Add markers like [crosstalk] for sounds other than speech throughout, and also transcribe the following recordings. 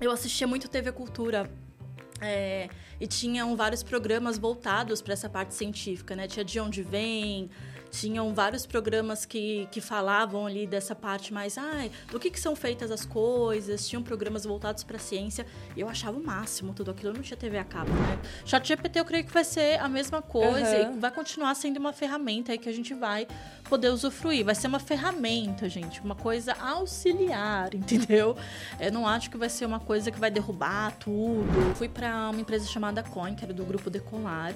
eu assistia muito TV Cultura. É, e tinham vários programas voltados para essa parte científica, né? Tinha De Onde Vem, tinham vários programas que, que falavam ali dessa parte mais, ai, do que, que são feitas as coisas, tinham programas voltados para a ciência, e eu achava o máximo tudo aquilo, eu não tinha TV a cabo, né? ChatGPT eu creio que vai ser a mesma coisa uhum. e vai continuar sendo uma ferramenta aí que a gente vai poder usufruir, vai ser uma ferramenta, gente, uma coisa auxiliar, [laughs] entendeu? Eu não acho que vai ser uma coisa que vai derrubar tudo. Fui para uma empresa chamada Coin, que era do grupo Decolar,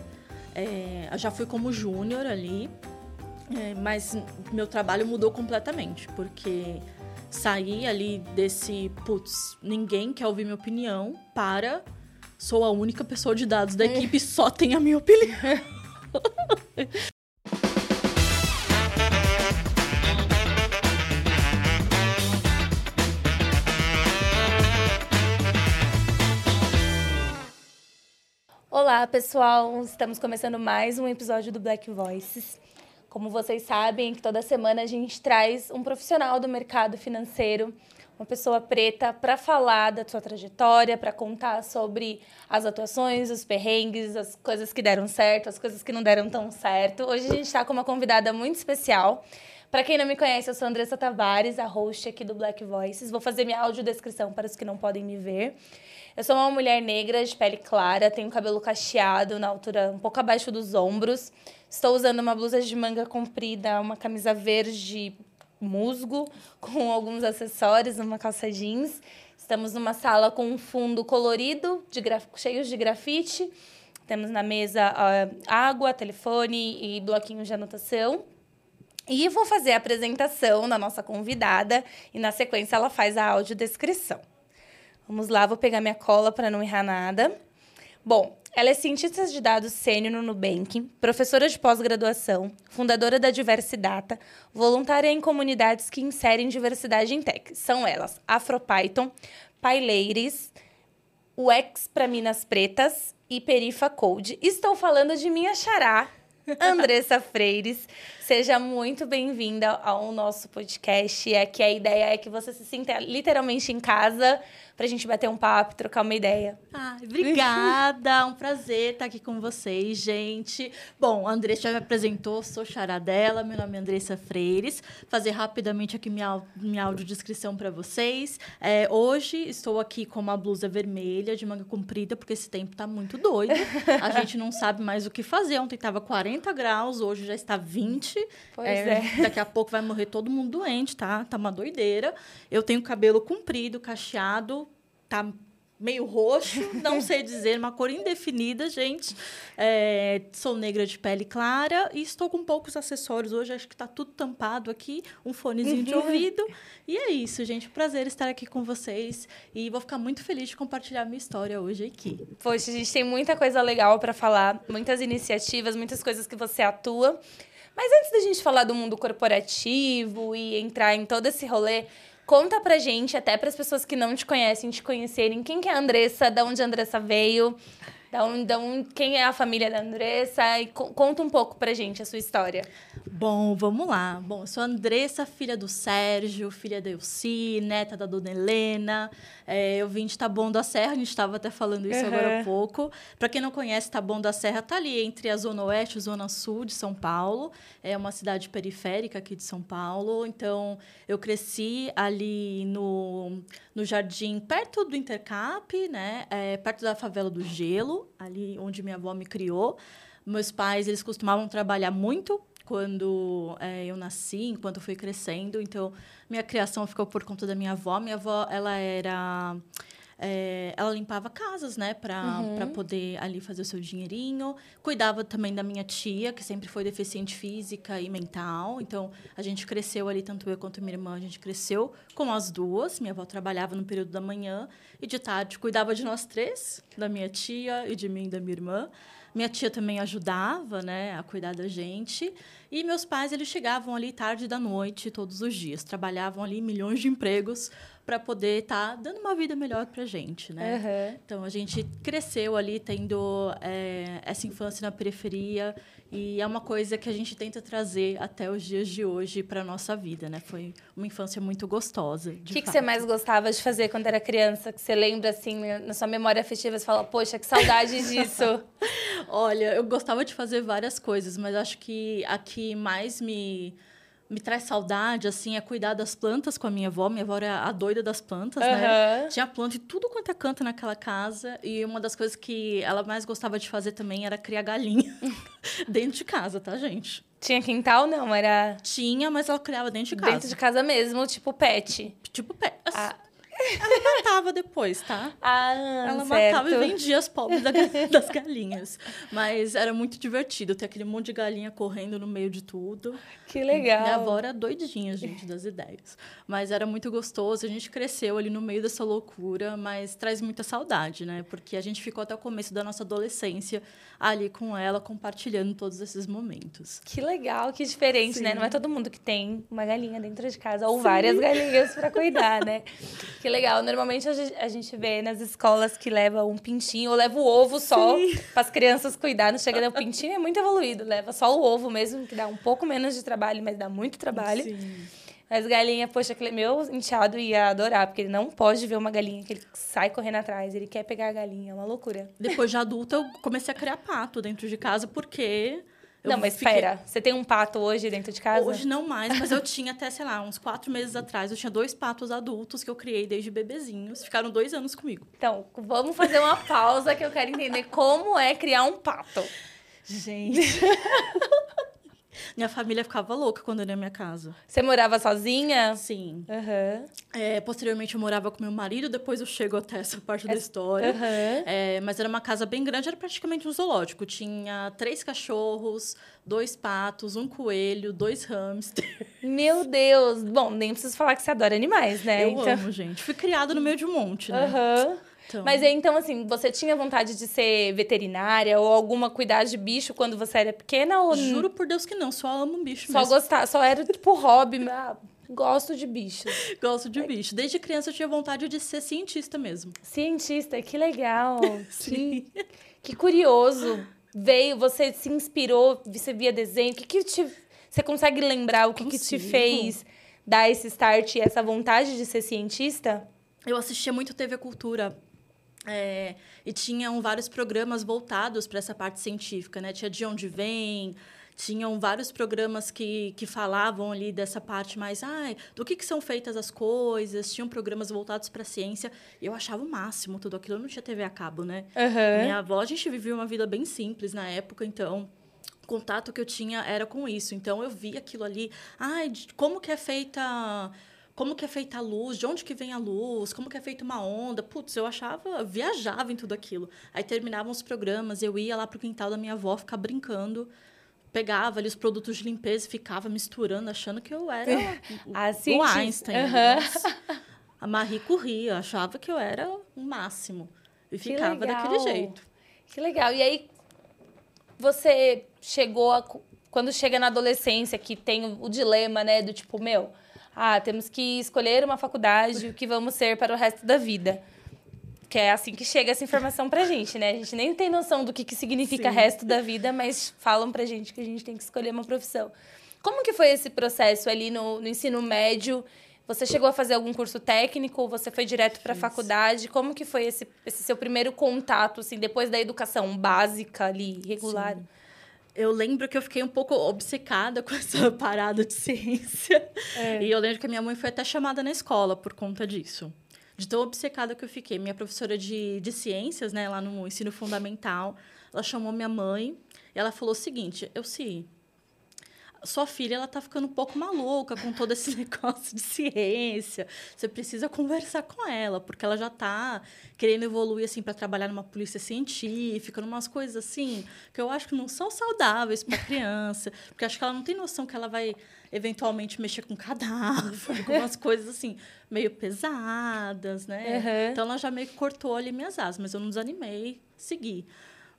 é, já fui como júnior ali, é, mas meu trabalho mudou completamente, porque saí ali desse, putz, ninguém quer ouvir minha opinião, para sou a única pessoa de dados da equipe, só tem a minha opinião. [laughs] Olá, pessoal! Estamos começando mais um episódio do Black Voices. Como vocês sabem, que toda semana a gente traz um profissional do mercado financeiro, uma pessoa preta, para falar da sua trajetória, para contar sobre as atuações, os perrengues, as coisas que deram certo, as coisas que não deram tão certo. Hoje a gente está com uma convidada muito especial. Para quem não me conhece, eu sou Andressa Tavares, a host aqui do Black Voices. Vou fazer minha audiodescrição para os que não podem me ver. Eu sou uma mulher negra, de pele clara, tenho cabelo cacheado na altura um pouco abaixo dos ombros. Estou usando uma blusa de manga comprida, uma camisa verde musgo, [laughs] com alguns acessórios, uma calça jeans. Estamos numa sala com um fundo colorido, de graf... cheio de grafite. Temos na mesa uh, água, telefone e bloquinhos de anotação. E vou fazer a apresentação da nossa convidada e, na sequência, ela faz a audiodescrição. Vamos lá, vou pegar minha cola para não errar nada. Bom, ela é cientista de dados sênior no Nubank, professora de pós-graduação, fundadora da Diversidata, voluntária em comunidades que inserem diversidade em tech. São elas AfroPython, PyLadies, UX para Minas Pretas e Perifa Code. Estou falando de minha xará, [laughs] Andressa Freires. Seja muito bem-vinda ao nosso podcast. Aqui a ideia é que você se sinta literalmente em casa pra gente bater um papo, trocar uma ideia. Ah, obrigada, um prazer estar aqui com vocês, gente. Bom, a Andressa já me apresentou, sou chará dela, meu nome é Andressa Freires. Fazer rapidamente aqui minha, minha audiodescrição para vocês. É, hoje estou aqui com uma blusa vermelha de manga comprida, porque esse tempo tá muito doido. A [laughs] gente não sabe mais o que fazer. Ontem tava 40 graus, hoje já está 20. Pois é, é. Daqui a pouco vai morrer todo mundo doente, tá? Tá uma doideira. Eu tenho cabelo comprido, cacheado, tá meio roxo, não [laughs] sei dizer, uma cor indefinida, gente. É, sou negra de pele clara e estou com poucos acessórios hoje, acho que está tudo tampado aqui, um fonezinho de ouvido. E é isso, gente. Prazer estar aqui com vocês e vou ficar muito feliz de compartilhar minha história hoje aqui. Poxa, a gente tem muita coisa legal para falar, muitas iniciativas, muitas coisas que você atua. Mas antes da gente falar do mundo corporativo e entrar em todo esse rolê, Conta pra gente, até para as pessoas que não te conhecem, te conhecerem, quem que é a Andressa, da onde a Andressa veio, da onde, da onde, quem é a família da Andressa e co conta um pouco pra gente a sua história. Bom, vamos lá. Bom, eu sou a Andressa, filha do Sérgio, filha da Elci, neta da dona Helena. É, eu vim de Taboão da Serra, a gente estava até falando isso uhum. agora há pouco. Para quem não conhece, Taboão da Serra está ali entre a Zona Oeste e a Zona Sul de São Paulo. É uma cidade periférica aqui de São Paulo. Então, eu cresci ali no, no jardim, perto do Intercap, né? É, perto da favela do Gelo, ali onde minha avó me criou. Meus pais, eles costumavam trabalhar muito quando é, eu nasci, enquanto eu fui crescendo. Então, minha criação ficou por conta da minha avó. Minha avó, ela era... É, ela limpava casas, né, para uhum. poder ali fazer o seu dinheirinho. Cuidava também da minha tia, que sempre foi deficiente física e mental. Então, a gente cresceu ali, tanto eu quanto minha irmã, a gente cresceu com as duas. Minha avó trabalhava no período da manhã e de tarde cuidava de nós três, da minha tia e de mim e da minha irmã. Minha tia também ajudava, né, a cuidar da gente. E meus pais, eles chegavam ali tarde da noite, todos os dias. Trabalhavam ali milhões de empregos para poder estar tá dando uma vida melhor para gente, né? Uhum. Então, a gente cresceu ali tendo é, essa infância na periferia e é uma coisa que a gente tenta trazer até os dias de hoje para nossa vida, né? Foi uma infância muito gostosa. O que, que você mais gostava de fazer quando era criança? Que você lembra, assim, na sua memória afetiva, você fala, poxa, que saudade [laughs] disso. Olha, eu gostava de fazer várias coisas, mas acho que a que mais me me traz saudade, assim, é cuidar das plantas com a minha avó. Minha avó era a doida das plantas, uhum. né? Tinha planta de tudo quanto é canto naquela casa. E uma das coisas que ela mais gostava de fazer também era criar galinha [laughs] dentro de casa, tá, gente? Tinha quintal, não? Era... Tinha, mas ela criava dentro de casa. Dentro de casa mesmo, tipo pet. Tipo pet. Ah. Ela matava depois, tá? Ah, Ela certo. matava e vendia as pobres [laughs] das galinhas. Mas era muito divertido ter aquele monte de galinha correndo no meio de tudo. Que legal. Minha avó era doidinha, gente, das ideias. Mas era muito gostoso. A gente cresceu ali no meio dessa loucura, mas traz muita saudade, né? Porque a gente ficou até o começo da nossa adolescência ali com ela, compartilhando todos esses momentos. Que legal, que diferente, Sim. né? Não é todo mundo que tem uma galinha dentro de casa ou Sim. várias galinhas para cuidar, né? Que [laughs] legal. Normalmente a gente vê nas escolas que leva um pintinho ou leva o ovo só para as crianças cuidar. Não chega o pintinho é muito evoluído, leva só o ovo mesmo, que dá um pouco menos de trabalho, mas dá muito trabalho. Sim. Mas galinha, poxa, meu enteado ia adorar, porque ele não pode ver uma galinha que ele sai correndo atrás, ele quer pegar a galinha, é uma loucura. Depois de adulta, eu comecei a criar pato dentro de casa, porque não, mas fiquei... espera, você tem um pato hoje dentro de casa? Hoje não mais, mas eu tinha até, sei lá, uns quatro meses atrás, eu tinha dois patos adultos que eu criei desde bebezinhos. Ficaram dois anos comigo. Então, vamos fazer uma pausa que eu quero entender como é criar um pato. Gente. [laughs] Minha família ficava louca quando eu ia na minha casa. Você morava sozinha? Sim. Uhum. É, posteriormente eu morava com meu marido, depois eu chego até essa parte da história. Uhum. É, mas era uma casa bem grande, era praticamente um zoológico. Tinha três cachorros, dois patos, um coelho, dois hamsters. Meu Deus! Bom, nem preciso falar que você adora animais, né? Eu então... amo, gente. Fui criada no meio de um monte, né? Uhum. Então... Mas então, assim, você tinha vontade de ser veterinária ou alguma cuidar de bicho quando você era pequena? Ou... Juro por Deus que não, só amo bicho Só mesmo. gostar, só era tipo hobby, ah, gosto de bichos. [laughs] Gosto de bicho. Desde criança eu tinha vontade de ser cientista mesmo. Cientista, que legal. [laughs] Sim. Que, que curioso. Veio, você se inspirou, você via desenho, o que que te... Você consegue lembrar o que, que te fez dar esse start e essa vontade de ser cientista? Eu assistia muito TV Cultura é, e tinham vários programas voltados para essa parte científica, né? Tinha De Onde Vem, tinham vários programas que, que falavam ali dessa parte mais ai, do que, que são feitas as coisas, tinham programas voltados para a ciência. E eu achava o máximo tudo aquilo. Eu não tinha TV a cabo, né? Uhum. Minha avó, a gente vivia uma vida bem simples na época, então o contato que eu tinha era com isso. Então eu via aquilo ali, ai, como que é feita como que é feita a luz, de onde que vem a luz, como que é feita uma onda. Putz, eu achava, viajava em tudo aquilo. Aí terminavam os programas, eu ia lá pro quintal da minha avó ficar brincando, pegava ali os produtos de limpeza e ficava misturando, achando que eu era [laughs] assim, o Einstein. Uhum. A Marie Curie, achava que eu era o máximo. E que ficava legal. daquele jeito. Que legal. E aí, você chegou a, Quando chega na adolescência, que tem o, o dilema, né, do tipo, meu ah, temos que escolher uma faculdade, o que vamos ser para o resto da vida. Que é assim que chega essa informação pra gente, né? A gente nem tem noção do que, que significa Sim. resto da vida, mas falam pra gente que a gente tem que escolher uma profissão. Como que foi esse processo ali no, no ensino médio? Você chegou a fazer algum curso técnico? Você foi direto para a faculdade? Como que foi esse, esse, seu primeiro contato, assim, depois da educação básica ali, regular? Sim eu lembro que eu fiquei um pouco obcecada [laughs] com essa parada de ciência. É. E eu lembro que a minha mãe foi até chamada na escola por conta disso. De tão obcecada que eu fiquei. Minha professora de, de ciências, né, lá no ensino fundamental, ela chamou minha mãe e ela falou o seguinte: Eu sei, sua filha ela tá ficando um pouco maluca com todo esse [laughs] negócio de ciência. Você precisa conversar com ela, porque ela já tá querendo evoluir assim para trabalhar numa polícia científica, numas coisas assim que eu acho que não são saudáveis para criança, porque acho que ela não tem noção que ela vai eventualmente mexer com cadáver, algumas coisas assim meio pesadas, né? Uhum. Então ela já meio que cortou ali minhas asas, mas eu não desanimei, segui.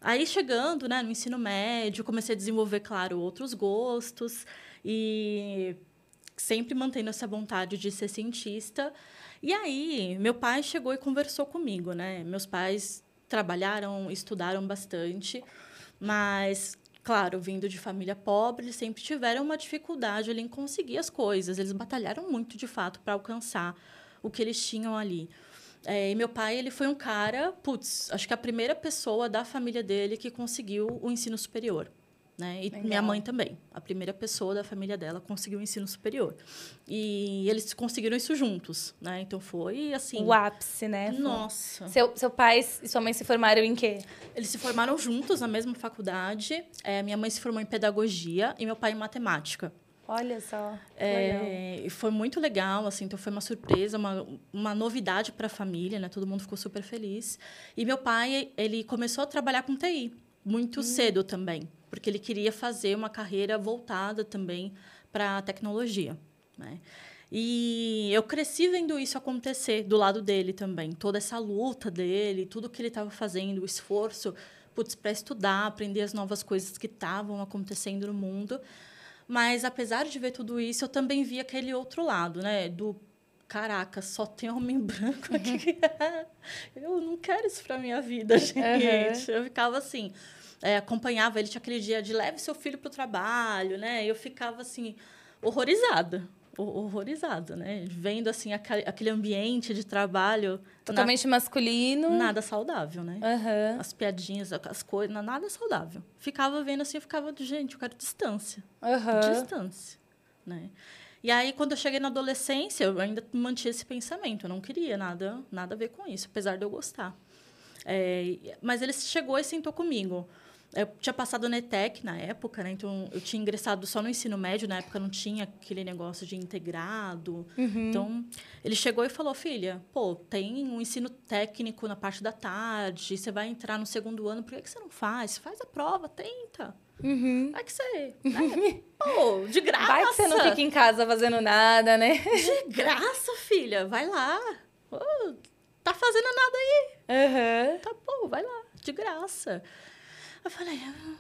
Aí, chegando né, no ensino médio, comecei a desenvolver, claro, outros gostos e sempre mantendo essa vontade de ser cientista. E aí, meu pai chegou e conversou comigo, né? Meus pais trabalharam, estudaram bastante, mas claro, vindo de família pobre, eles sempre tiveram uma dificuldade ali em conseguir as coisas. Eles batalharam muito, de fato, para alcançar o que eles tinham ali. É, e meu pai, ele foi um cara, putz, acho que a primeira pessoa da família dele que conseguiu o ensino superior. Né? E Legal. minha mãe também. A primeira pessoa da família dela conseguiu o ensino superior. E eles conseguiram isso juntos, né? Então foi assim. O ápice, né? Nossa. Seu, seu pai e sua mãe se formaram em quê? Eles se formaram juntos na mesma faculdade. É, minha mãe se formou em pedagogia e meu pai em matemática. Olha só. É, foi muito legal, assim, então foi uma surpresa, uma, uma novidade para a família, né? Todo mundo ficou super feliz. E meu pai, ele começou a trabalhar com TI muito hum. cedo também porque ele queria fazer uma carreira voltada também para a tecnologia. Né? E eu cresci vendo isso acontecer do lado dele também, toda essa luta dele, tudo que ele estava fazendo, o esforço para estudar, aprender as novas coisas que estavam acontecendo no mundo. Mas, apesar de ver tudo isso, eu também vi aquele outro lado, né? Do caraca, só tem homem [laughs] branco aqui. Uhum. [laughs] eu não quero isso para minha vida, gente. Uhum. Eu ficava assim é, acompanhava ele, tinha aquele dia de leve seu filho para o trabalho, né? Eu ficava assim, horrorizada. Horrorizada, né? Vendo assim aquele ambiente de trabalho. Totalmente na... masculino. Nada saudável, né? Uhum. As piadinhas, as coisas, nada saudável. Ficava vendo assim, eu ficava, gente, eu quero distância. Uhum. Distância. Né? E aí, quando eu cheguei na adolescência, eu ainda mantinha esse pensamento. Eu não queria nada, nada a ver com isso, apesar de eu gostar. É, mas ele chegou e sentou comigo. Eu tinha passado na ETEC na época, né? Então, eu tinha ingressado só no ensino médio. Na época, não tinha aquele negócio de integrado. Uhum. Então, ele chegou e falou, filha, pô, tem um ensino técnico na parte da tarde. Você vai entrar no segundo ano. Por que, que você não faz? Faz a prova, tenta. Uhum. Vai que você... Né? [laughs] pô, de graça. Vai que você não fica em casa fazendo nada, né? De graça, filha. Vai lá. Pô, tá fazendo nada aí. Uhum. Tá, pô, vai lá. De graça. Eu falei, ah,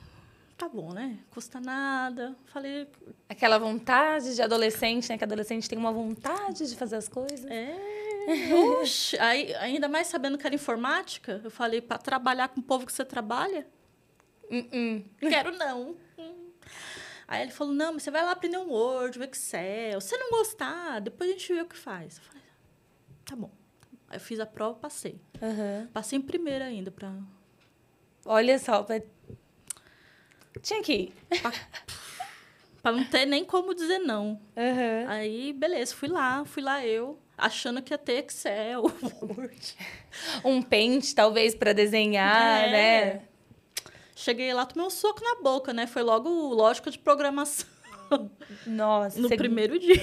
tá bom, né? Custa nada. Falei. Aquela vontade de adolescente, né? Que adolescente tem uma vontade de fazer as coisas. É. [laughs] Oxe, aí, ainda mais sabendo que era informática, eu falei, para trabalhar com o povo que você trabalha? Uh -uh. Quero não. Aí ele falou, não, mas você vai lá aprender um Word, um Excel. Se não gostar, depois a gente vê o que faz. Eu falei, tá bom. Aí eu fiz a prova, passei. Uhum. Passei em primeira ainda para Olha só, pra... tinha que ir. Pra, não ter nem como dizer não. Uhum. Aí, beleza, fui lá, fui lá eu, achando que ia ter Excel, Word. [laughs] um pente, talvez, para desenhar, é. né? Cheguei lá, tomei um soco na boca, né? Foi logo lógica de programação. Nossa. No primeiro dia.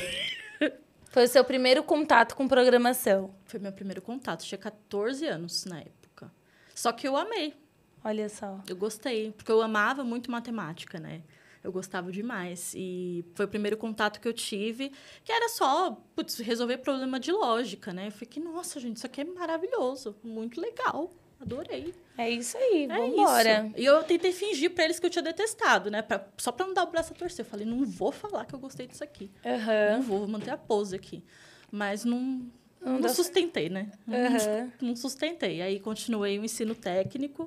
Foi o seu primeiro contato com programação? Foi meu primeiro contato. Tinha 14 anos na época. Só que eu amei. Olha só. Eu gostei, porque eu amava muito matemática, né? Eu gostava demais. E foi o primeiro contato que eu tive, que era só putz, resolver problema de lógica, né? Eu fiquei, nossa, gente, isso aqui é maravilhoso, muito legal. Adorei. É isso aí, é vamos embora. E eu tentei fingir para eles que eu tinha detestado, né? Pra, só para não dar o braço a torcer. Eu falei, não vou falar que eu gostei disso aqui. Uhum. Não vou, vou manter a pose aqui. Mas não, não, não sustentei, né? Uhum. Não sustentei. Aí continuei o ensino técnico.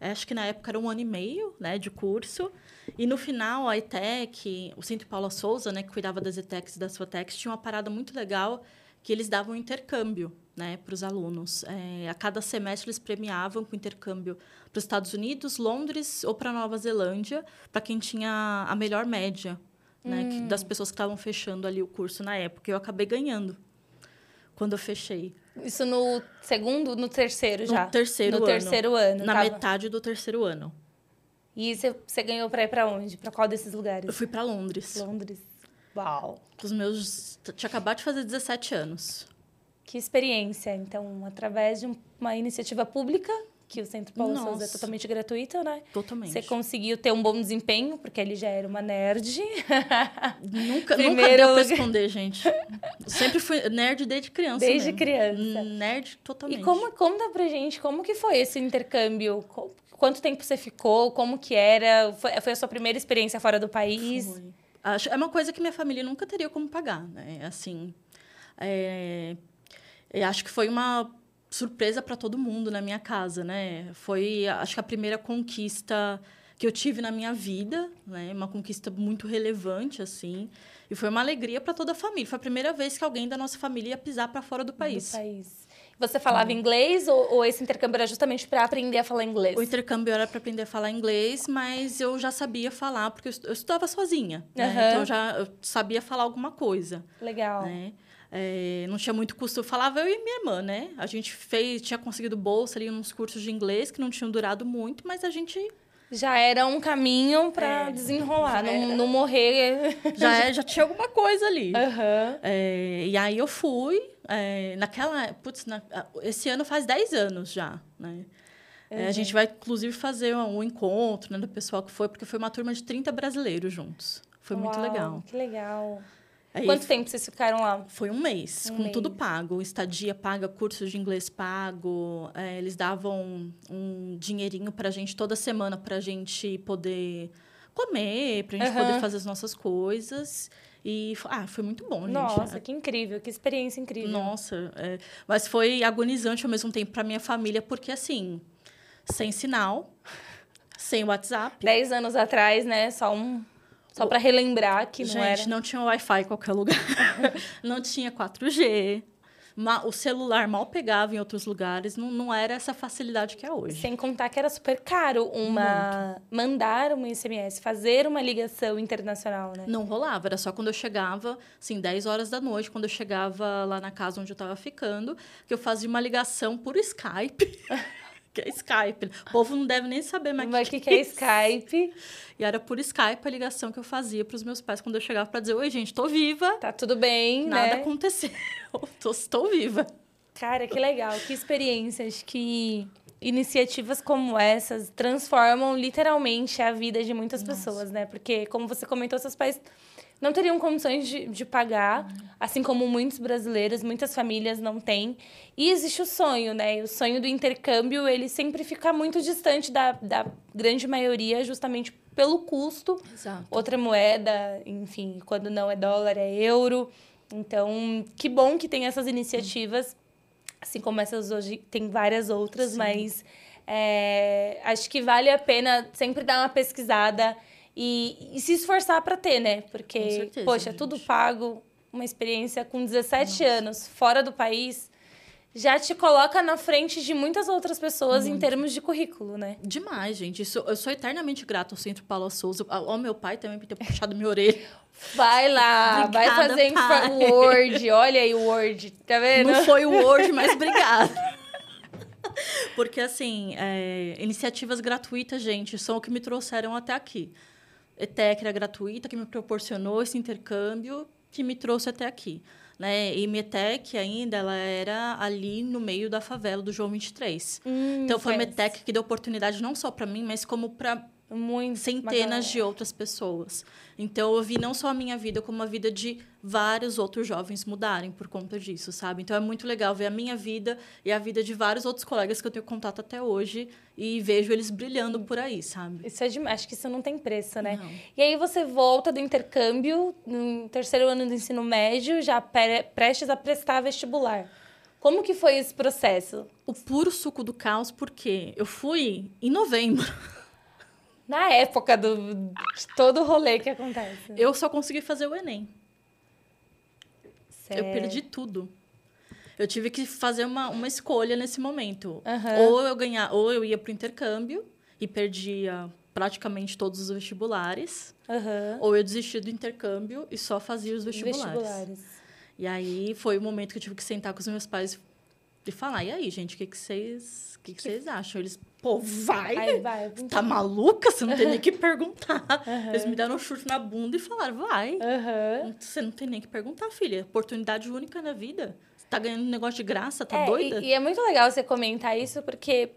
Acho que na época era um ano e meio né, de curso. E no final, a ETEC, o Centro Paula Souza, né, que cuidava das ETECs e das FOTECs, tinha uma parada muito legal que eles davam um intercâmbio né, para os alunos. É, a cada semestre, eles premiavam com intercâmbio para os Estados Unidos, Londres ou para Nova Zelândia, para quem tinha a melhor média né, hum. que, das pessoas que estavam fechando ali o curso na época. Eu acabei ganhando quando eu fechei. Isso no segundo, no terceiro já? No terceiro no ano. terceiro ano. Na tava... metade do terceiro ano. E você ganhou para ir para onde? Para qual desses lugares? Eu fui para Londres. Londres. Uau. Os meus tinha acabado de fazer 17 anos. Que experiência. Então, através de uma iniciativa pública, que o Centro Paulo Nossa. Souza é totalmente gratuito, né? Totalmente. Você conseguiu ter um bom desempenho, porque ele já era uma nerd. [laughs] Nunca, Primeiro... nunca deu pra esconder, gente. Sempre fui nerd desde criança Desde mesmo. criança. Nerd totalmente. E como, conta pra gente, como que foi esse intercâmbio? Quanto tempo você ficou? Como que era? Foi, foi a sua primeira experiência fora do país? Foi. Acho, é uma coisa que minha família nunca teria como pagar, né? Assim, é, acho que foi uma surpresa para todo mundo na minha casa, né? Foi, acho que a primeira conquista que eu tive na minha vida, né? Uma conquista muito relevante, assim. E foi uma alegria para toda a família. Foi a primeira vez que alguém da nossa família ia pisar para fora do país. Do país. Você falava uhum. inglês ou, ou, esse intercâmbio era justamente para aprender a falar inglês? O intercâmbio era para aprender a falar inglês, mas eu já sabia falar porque eu estudava sozinha. Uhum. Né? Então já eu sabia falar alguma coisa. Legal. Né? É, não tinha muito custo. Eu falava eu e minha irmã, né? A gente fez, tinha conseguido bolsa ali nos cursos de inglês que não tinham durado muito, mas a gente já era um caminho para é, desenrolar, não, não, morrer. Já, é, já tinha alguma coisa ali. Uhum. É, e aí eu fui. É, naquela. Putz, na, esse ano faz 10 anos já, né? Uhum. a gente vai, inclusive, fazer um, um encontro né, do pessoal que foi, porque foi uma turma de 30 brasileiros juntos. Foi Uau, muito legal. Que legal. Aí Quanto tempo vocês ficaram lá? Foi um mês, um com mês. tudo pago. Estadia paga, curso de inglês pago. É, eles davam um dinheirinho pra gente toda semana pra gente poder comer, pra gente uhum. poder fazer as nossas coisas. E ah, foi muito bom, gente. Nossa, que incrível, que experiência incrível. Nossa, é, mas foi agonizante ao mesmo tempo para minha família, porque assim, sem sinal, sem WhatsApp. Dez anos atrás, né? Só um só para relembrar que não Gente, era... não tinha Wi-Fi em qualquer lugar. [laughs] não tinha 4G. O celular mal pegava em outros lugares. Não, não era essa facilidade que é hoje. Sem contar que era super caro uma... mandar um SMS, fazer uma ligação internacional, né? Não rolava. Era só quando eu chegava, assim, 10 horas da noite, quando eu chegava lá na casa onde eu estava ficando, que eu fazia uma ligação por Skype. [laughs] que é Skype. O povo não deve nem saber mais o que, que, é Skype. E era por Skype a ligação que eu fazia para os meus pais quando eu chegava para dizer: Oi, gente, estou viva. Tá tudo bem, Nada né? aconteceu. [laughs] Estou viva. Cara, que legal. Que experiências, que iniciativas como essas transformam literalmente a vida de muitas Nossa. pessoas, né? Porque, como você comentou, seus pais não teriam condições de, de pagar, uhum. assim como muitos brasileiros, muitas famílias não têm. E existe o sonho, né? O sonho do intercâmbio, ele sempre fica muito distante da, da grande maioria, justamente pelo custo. Exato. Outra moeda, enfim, quando não é dólar, é euro. Então, que bom que tem essas iniciativas, assim como essas hoje, tem várias outras, Sim. mas é, acho que vale a pena sempre dar uma pesquisada e, e se esforçar para ter, né? Porque, certeza, poxa, gente. tudo pago, uma experiência com 17 Nossa. anos fora do país já te coloca na frente de muitas outras pessoas em termos de currículo, né? Demais, gente. Isso, eu sou eternamente grato ao Centro Paula Souza, ao meu pai também por ter puxado minha orelha. Vai lá, obrigada, vai fazer pai. em Word. Olha aí o Word, tá vendo? Não foi o Word, mas [laughs] obrigada. Porque, assim, é, iniciativas gratuitas, gente, são o que me trouxeram até aqui. ETEC era gratuita, que me proporcionou esse intercâmbio, que me trouxe até aqui. Né? E Metec ainda, ela era ali no meio da favela do João 23. Hum, então, foi a Metec que deu oportunidade não só para mim, mas como para muito centenas de outras pessoas. Então eu vi não só a minha vida, como a vida de vários outros jovens mudarem por conta disso, sabe? Então é muito legal ver a minha vida e a vida de vários outros colegas que eu tenho contato até hoje e vejo eles brilhando por aí, sabe? Isso é demais, acho que isso não tem preço, né? Não. E aí você volta do intercâmbio no terceiro ano do ensino médio, já prestes a prestar vestibular. Como que foi esse processo? O puro suco do caos, porque eu fui em novembro. Na época do, de todo o rolê que acontece. Eu só consegui fazer o Enem. Certo. Eu perdi tudo. Eu tive que fazer uma, uma escolha nesse momento. Uhum. Ou eu ganhar, ou eu ia para o intercâmbio e perdia praticamente todos os vestibulares. Uhum. Ou eu desistia do intercâmbio e só fazia os vestibulares. vestibulares. E aí foi o momento que eu tive que sentar com os meus pais e falar: e aí, gente, o que, que vocês. O que, que vocês acham? Eles, pô, vai! Aí vai tá maluca? Você não tem nem que perguntar. Uhum. Eles me deram um chute na bunda e falaram: vai. Uhum. Você não tem nem que perguntar, filha. Oportunidade única na vida. Você tá ganhando um negócio de graça, tá é, doida? E, e é muito legal você comentar isso, porque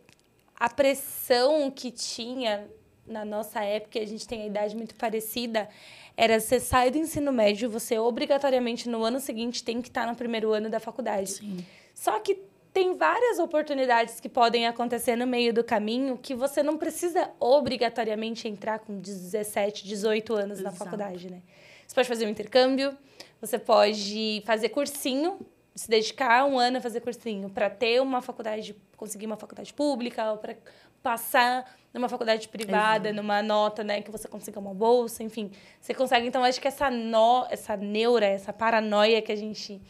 a pressão que tinha na nossa época, a gente tem a idade muito parecida, era você sai do ensino médio, você obrigatoriamente no ano seguinte tem que estar no primeiro ano da faculdade. Sim. Só que tem várias oportunidades que podem acontecer no meio do caminho que você não precisa obrigatoriamente entrar com 17, 18 anos Exato. na faculdade, né? Você pode fazer um intercâmbio, você pode fazer cursinho, se dedicar um ano a fazer cursinho para ter uma faculdade, conseguir uma faculdade pública ou para passar numa faculdade privada, Exato. numa nota, né, que você consiga uma bolsa, enfim. Você consegue, então acho que essa nó, essa neura, essa paranoia que a gente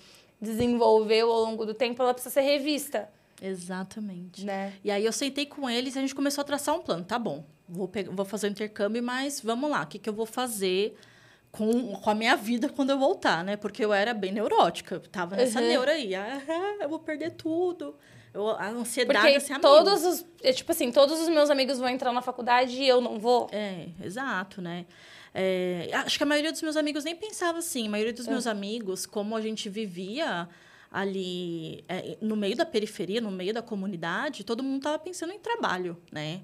desenvolveu ao longo do tempo, ela precisa ser revista. Exatamente. Né? E aí eu sentei com eles e a gente começou a traçar um plano. Tá bom, vou, pegar, vou fazer o intercâmbio, mas vamos lá, o que, que eu vou fazer com, com a minha vida quando eu voltar, né? Porque eu era bem neurótica, eu tava nessa uhum. neura aí. Ah, eu vou perder tudo. Eu, a ansiedade Porque assim, todos os é, tipo assim todos os meus amigos vão entrar na faculdade e eu não vou é exato né é, acho que a maioria dos meus amigos nem pensava assim. A maioria dos é. meus amigos, como a gente vivia ali é, no meio da periferia, no meio da comunidade, todo mundo estava pensando em trabalho, né?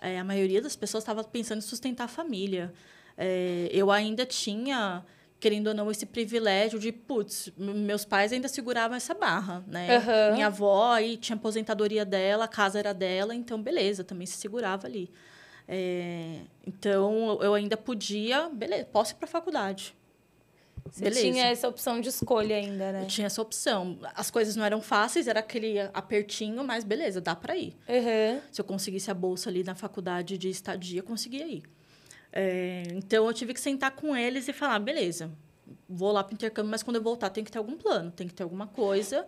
É, a maioria das pessoas estava pensando em sustentar a família. É, eu ainda tinha, querendo ou não, esse privilégio de, putz, meus pais ainda seguravam essa barra, né? Uhum. Minha avó aí tinha aposentadoria dela, a casa era dela, então beleza, também se segurava ali. É, então, eu ainda podia, beleza, posso ir para a faculdade. Você beleza. tinha essa opção de escolha ainda, né? Eu tinha essa opção. As coisas não eram fáceis, era aquele apertinho, mas beleza, dá para ir. Uhum. Se eu conseguisse a bolsa ali na faculdade de estadia, eu conseguia ir. É, então, eu tive que sentar com eles e falar, beleza, vou lá para o intercâmbio, mas quando eu voltar tem que ter algum plano, tem que ter alguma coisa,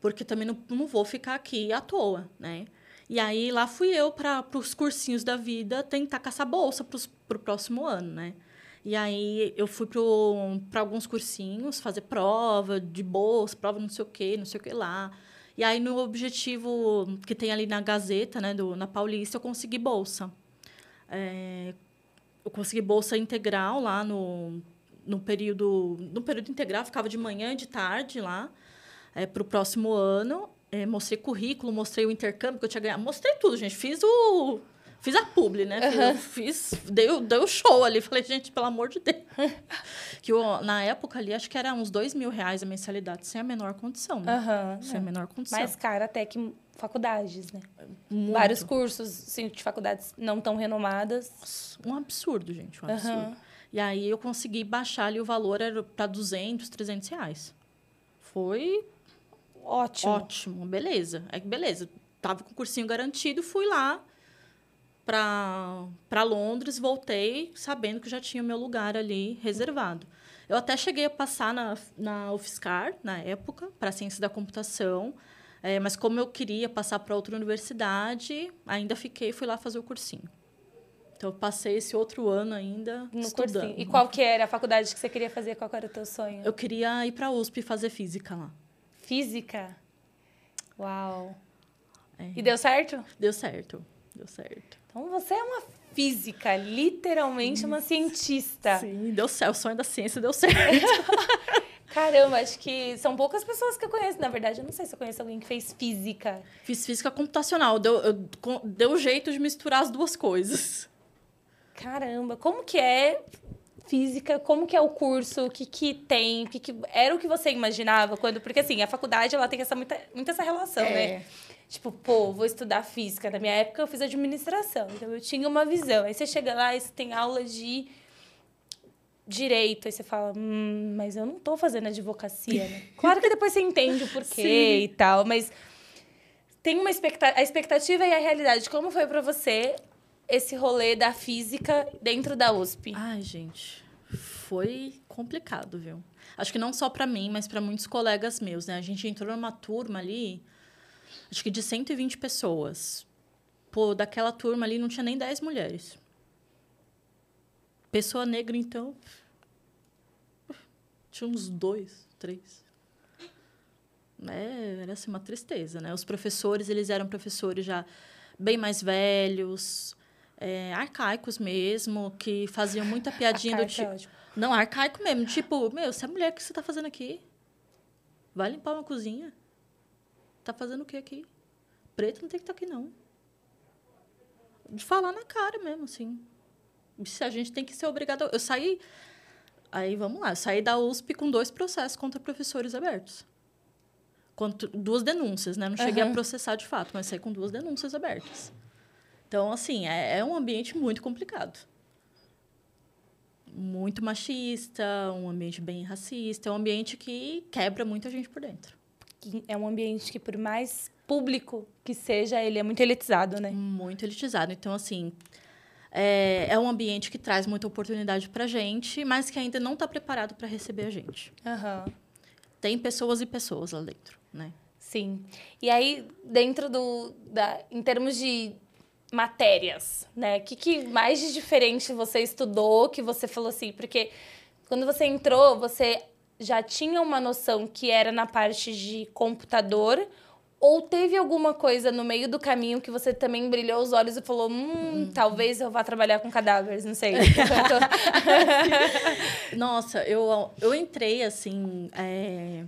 porque também não, não vou ficar aqui à toa, né? E aí lá fui eu para os cursinhos da vida tentar caçar bolsa para o próximo ano, né? E aí eu fui para alguns cursinhos fazer prova de bolsa, prova não sei o quê, não sei o que lá. E aí no objetivo que tem ali na Gazeta, né, do, na Paulista, eu consegui bolsa. É, eu consegui bolsa integral lá no, no período no período integral ficava de manhã e de tarde lá é, para o próximo ano é, mostrei currículo, mostrei o intercâmbio que eu tinha ganhado. Mostrei tudo, gente. Fiz o. Fiz a publi, né? Uhum. Fiz, dei, dei o show ali. Falei, gente, pelo amor de Deus. [laughs] que eu, na época ali, acho que era uns dois mil reais a mensalidade, sem a menor condição, né? Uhum, sem é. a menor condição. Mais cara até que faculdades, né? Muito. Vários cursos sim, de faculdades não tão renomadas. Um absurdo, gente, um absurdo. Uhum. E aí eu consegui baixar ali o valor era para 200, 300 reais. Foi Ótimo. Ótimo, beleza. É que beleza. Tava com o cursinho garantido, fui lá para Londres, voltei sabendo que já tinha o meu lugar ali reservado. Eu até cheguei a passar na, na UFSCar, na época, para Ciência da Computação, é, mas como eu queria passar para outra universidade, ainda fiquei fui lá fazer o cursinho. Então, eu passei esse outro ano ainda no estudando. Cursinho. E qual que era a faculdade que você queria fazer? Qual era o teu sonho? Eu queria ir para a USP fazer física lá. Física? Uau! É. E deu certo? Deu certo, deu certo. Então você é uma física, literalmente uma cientista. Sim, deu certo. O sonho da ciência deu certo. [laughs] Caramba, acho que são poucas pessoas que eu conheço. Na verdade, eu não sei se eu conheço alguém que fez física. Fiz física computacional. Deu, eu, deu jeito de misturar as duas coisas. Caramba, como que é física, como que é o curso, o que que tem, o que que era o que você imaginava quando, porque assim, a faculdade ela tem essa muita, muita essa relação, né? é. né? Tipo, pô, vou estudar física. Na minha época eu fiz administração, então eu tinha uma visão. Aí você chega lá e você tem aula de direito, aí você fala, hum, mas eu não tô fazendo advocacia, né? [laughs] Claro que depois você entende o porquê Sim. e tal, mas tem uma expectativa, a expectativa e a realidade. Como foi para você esse rolê da física dentro da USP? Ai, gente, foi complicado, viu? Acho que não só para mim, mas para muitos colegas meus, né? A gente entrou numa turma ali, acho que de 120 pessoas. Pô, daquela turma ali não tinha nem 10 mulheres. Pessoa negra, então, tinha uns dois, três. É, era assim uma tristeza, né? Os professores, eles eram professores já bem mais velhos, é, arcaicos mesmo, que faziam muita [laughs] piadinha do tipo. É não, arcaico mesmo. Tipo, meu, você é mulher, o que você tá fazendo aqui? Vai limpar uma cozinha? Tá fazendo o que aqui? Preto não tem que estar tá aqui, não. de falar na cara mesmo, assim. Se a gente tem que ser obrigado. Eu saí. Aí vamos lá, eu saí da USP com dois processos contra professores abertos. Contra, duas denúncias, né? Não cheguei uhum. a processar de fato, mas saí com duas denúncias abertas. Então, assim, é, é um ambiente muito complicado. Muito machista, um ambiente bem racista, é um ambiente que quebra muita gente por dentro. É um ambiente que, por mais público que seja, ele é muito elitizado, né? Muito elitizado. Então, assim, é, é um ambiente que traz muita oportunidade para gente, mas que ainda não está preparado para receber a gente. Uhum. Tem pessoas e pessoas lá dentro, né? Sim. E aí, dentro do... Da, em termos de matérias, né? O que, que mais de diferente você estudou que você falou assim? Porque quando você entrou, você já tinha uma noção que era na parte de computador ou teve alguma coisa no meio do caminho que você também brilhou os olhos e falou: hum, hum. talvez eu vá trabalhar com cadáveres, não sei. [laughs] Nossa, eu, eu entrei assim é,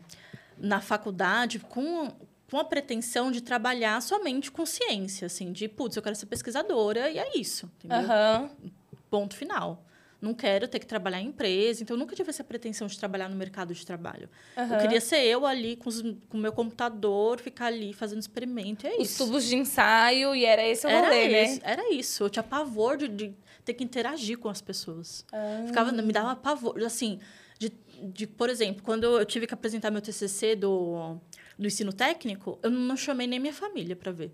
na faculdade com, com a pretensão de trabalhar somente com ciência, assim, de putz, eu quero ser pesquisadora e é isso. Entendeu? Uhum. Ponto final não quero ter que trabalhar em empresa, então eu nunca tive essa pretensão de trabalhar no mercado de trabalho. Uhum. Eu queria ser eu ali com, o meu computador, ficar ali fazendo experimento, e é Os isso. Os tubos de ensaio, e era esse o era rolê, né? Era isso, eu tinha pavor de, de ter que interagir com as pessoas. Uhum. Ficava, me dava pavor, assim, de, de, por exemplo, quando eu tive que apresentar meu TCC do, do ensino técnico, eu não chamei nem minha família para ver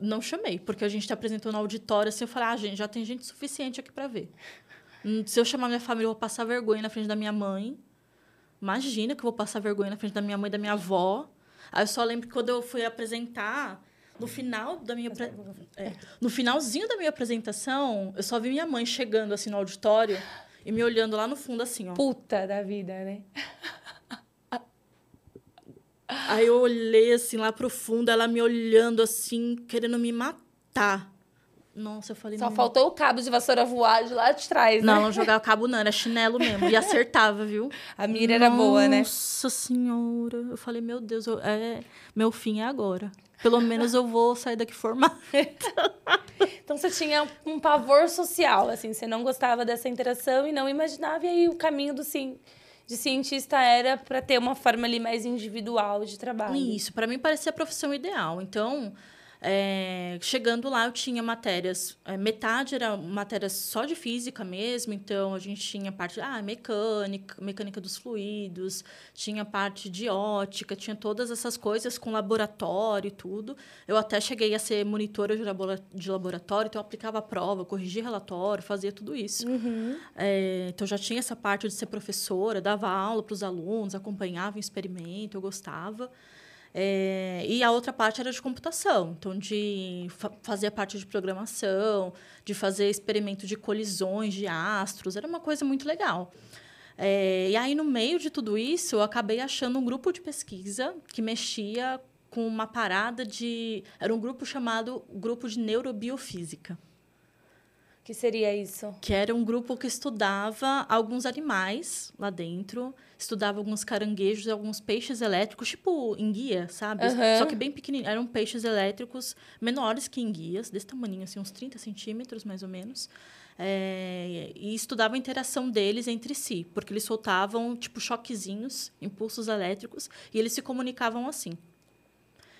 não chamei, porque a gente está apresentando no auditório assim, eu falei, ah, gente, já tem gente suficiente aqui para ver. Hum, se eu chamar minha família, eu vou passar vergonha na frente da minha mãe. Imagina que eu vou passar vergonha na frente da minha mãe da minha avó. Aí eu só lembro que quando eu fui apresentar, no final da minha é, no finalzinho da minha apresentação, eu só vi minha mãe chegando assim no auditório e me olhando lá no fundo assim, ó. Puta da vida, né? Aí eu olhei assim lá pro fundo, ela me olhando assim, querendo me matar. Nossa, eu falei. Só não... faltou o cabo de vassoura voar de lá de trás, né? Não, não jogava cabo, não, era chinelo mesmo. E acertava, viu? [laughs] A mira era Nossa boa, né? Nossa senhora. Eu falei, meu Deus, eu... é... meu fim é agora. Pelo menos eu vou sair daqui formada. [laughs] então você tinha um pavor social, assim, você não gostava dessa interação e não imaginava, e aí o caminho do sim de cientista era para ter uma forma ali mais individual de trabalho. Isso, para mim parecia a profissão ideal. Então, é, chegando lá, eu tinha matérias, é, metade era matérias só de física mesmo, então a gente tinha parte ah, mecânica, mecânica dos fluidos, tinha parte de ótica, tinha todas essas coisas com laboratório e tudo. Eu até cheguei a ser monitora de laboratório, então eu aplicava a prova, corrigia relatório, fazia tudo isso. Uhum. É, então já tinha essa parte de ser professora, dava aula para os alunos, acompanhava o experimento, eu gostava. É, e a outra parte era de computação, então de fa fazer a parte de programação, de fazer experimento de colisões de astros, era uma coisa muito legal. É, e aí, no meio de tudo isso, eu acabei achando um grupo de pesquisa que mexia com uma parada de. Era um grupo chamado Grupo de Neurobiofísica que seria isso? Que era um grupo que estudava alguns animais lá dentro, estudava alguns caranguejos e alguns peixes elétricos, tipo enguia, sabe? Uhum. Só que bem pequenininhos. Eram peixes elétricos menores que enguias, desse tamanho, assim, uns 30 centímetros, mais ou menos. É, e estudava a interação deles entre si, porque eles soltavam, tipo, choquezinhos, impulsos elétricos, e eles se comunicavam assim.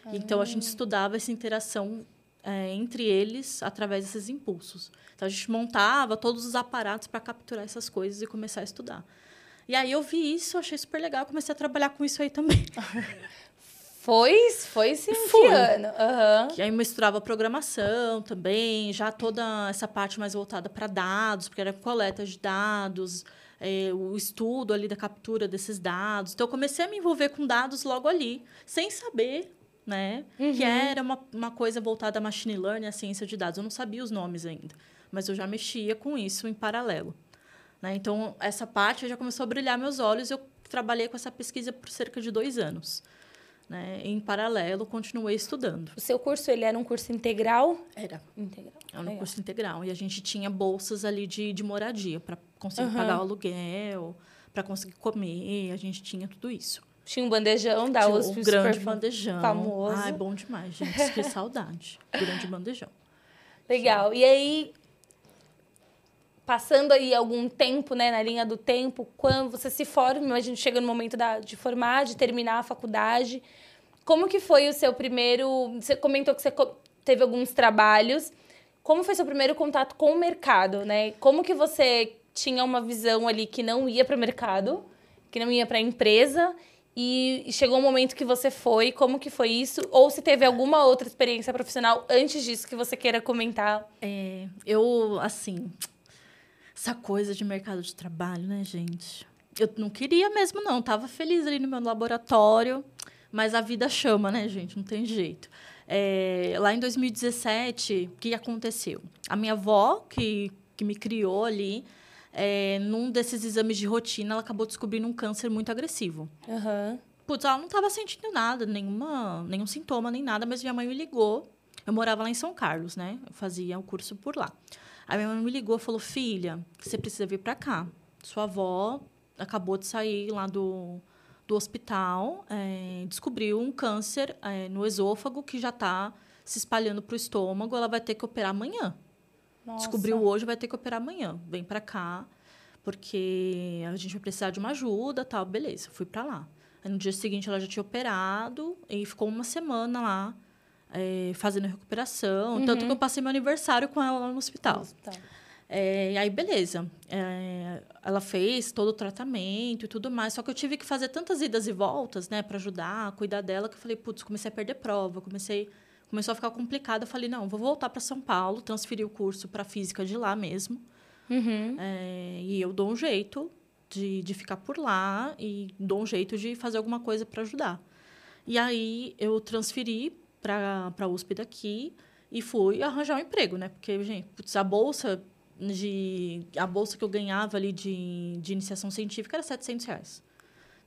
Uhum. Então, a gente ah. estudava essa interação é, entre eles através desses impulsos. Então a gente montava todos os aparatos para capturar essas coisas e começar a estudar. E aí eu vi isso, achei super legal, comecei a trabalhar com isso aí também. [laughs] Foi, foi sim, foi. ano. Uhum. Que aí misturava programação também, já toda essa parte mais voltada para dados, porque era coleta de dados, é, o estudo ali da captura desses dados. Então, eu comecei a me envolver com dados logo ali, sem saber né? Uhum. Que era uma, uma coisa voltada a machine learning, a ciência de dados. Eu não sabia os nomes ainda, mas eu já mexia com isso em paralelo. Né? Então, essa parte já começou a brilhar meus olhos. Eu trabalhei com essa pesquisa por cerca de dois anos. Né? Em paralelo, continuei estudando. O seu curso ele era um curso integral? Era. Integral. Era um Legal. curso integral. E a gente tinha bolsas ali de, de moradia para conseguir uhum. pagar o aluguel, para conseguir comer. A gente tinha tudo isso. Tinha um bandejão da Tinha USP. Um grande bandejão. Famoso. Ai, bom demais, gente. Que saudade. [laughs] Grande bandejão. Legal. E aí, passando aí algum tempo, né, na linha do tempo, quando você se forma, a gente chega no momento da, de formar, de terminar a faculdade, como que foi o seu primeiro... Você comentou que você teve alguns trabalhos. Como foi seu primeiro contato com o mercado, né? Como que você tinha uma visão ali que não ia para o mercado, que não ia para a empresa, e chegou um momento que você foi, como que foi isso? Ou se teve alguma outra experiência profissional antes disso que você queira comentar? É, eu, assim, essa coisa de mercado de trabalho, né, gente? Eu não queria mesmo, não. Tava feliz ali no meu laboratório, mas a vida chama, né, gente? Não tem jeito. É, lá em 2017, o que aconteceu? A minha avó, que, que me criou ali, é, num desses exames de rotina, ela acabou descobrindo um câncer muito agressivo. Uhum. Putz, ela não estava sentindo nada, nenhuma, nenhum sintoma, nem nada, mas minha mãe me ligou. Eu morava lá em São Carlos, né? Eu fazia o curso por lá. Aí minha mãe me ligou e falou: Filha, você precisa vir para cá. Sua avó acabou de sair lá do, do hospital, é, descobriu um câncer é, no esôfago que já está se espalhando para o estômago. Ela vai ter que operar amanhã. Nossa. Descobriu hoje, vai ter que operar amanhã. Vem para cá, porque a gente vai precisar de uma ajuda, tal. Beleza, fui para lá. Aí, no dia seguinte, ela já tinha operado e ficou uma semana lá é, fazendo recuperação. Uhum. Tanto que eu passei meu aniversário com ela lá no hospital. No hospital. É, e aí, beleza. É, ela fez todo o tratamento e tudo mais. Só que eu tive que fazer tantas idas e voltas, né, para ajudar, cuidar dela, que eu falei, putz, comecei a perder prova, comecei. Começou a ficar complicado. Eu falei, não, vou voltar para São Paulo, transferir o curso para física de lá mesmo. Uhum. É, e eu dou um jeito de, de ficar por lá e dou um jeito de fazer alguma coisa para ajudar. E aí eu transferi para a USP daqui e fui arranjar um emprego, né? Porque, gente, putz, a bolsa de a bolsa que eu ganhava ali de, de iniciação científica era 700 reais.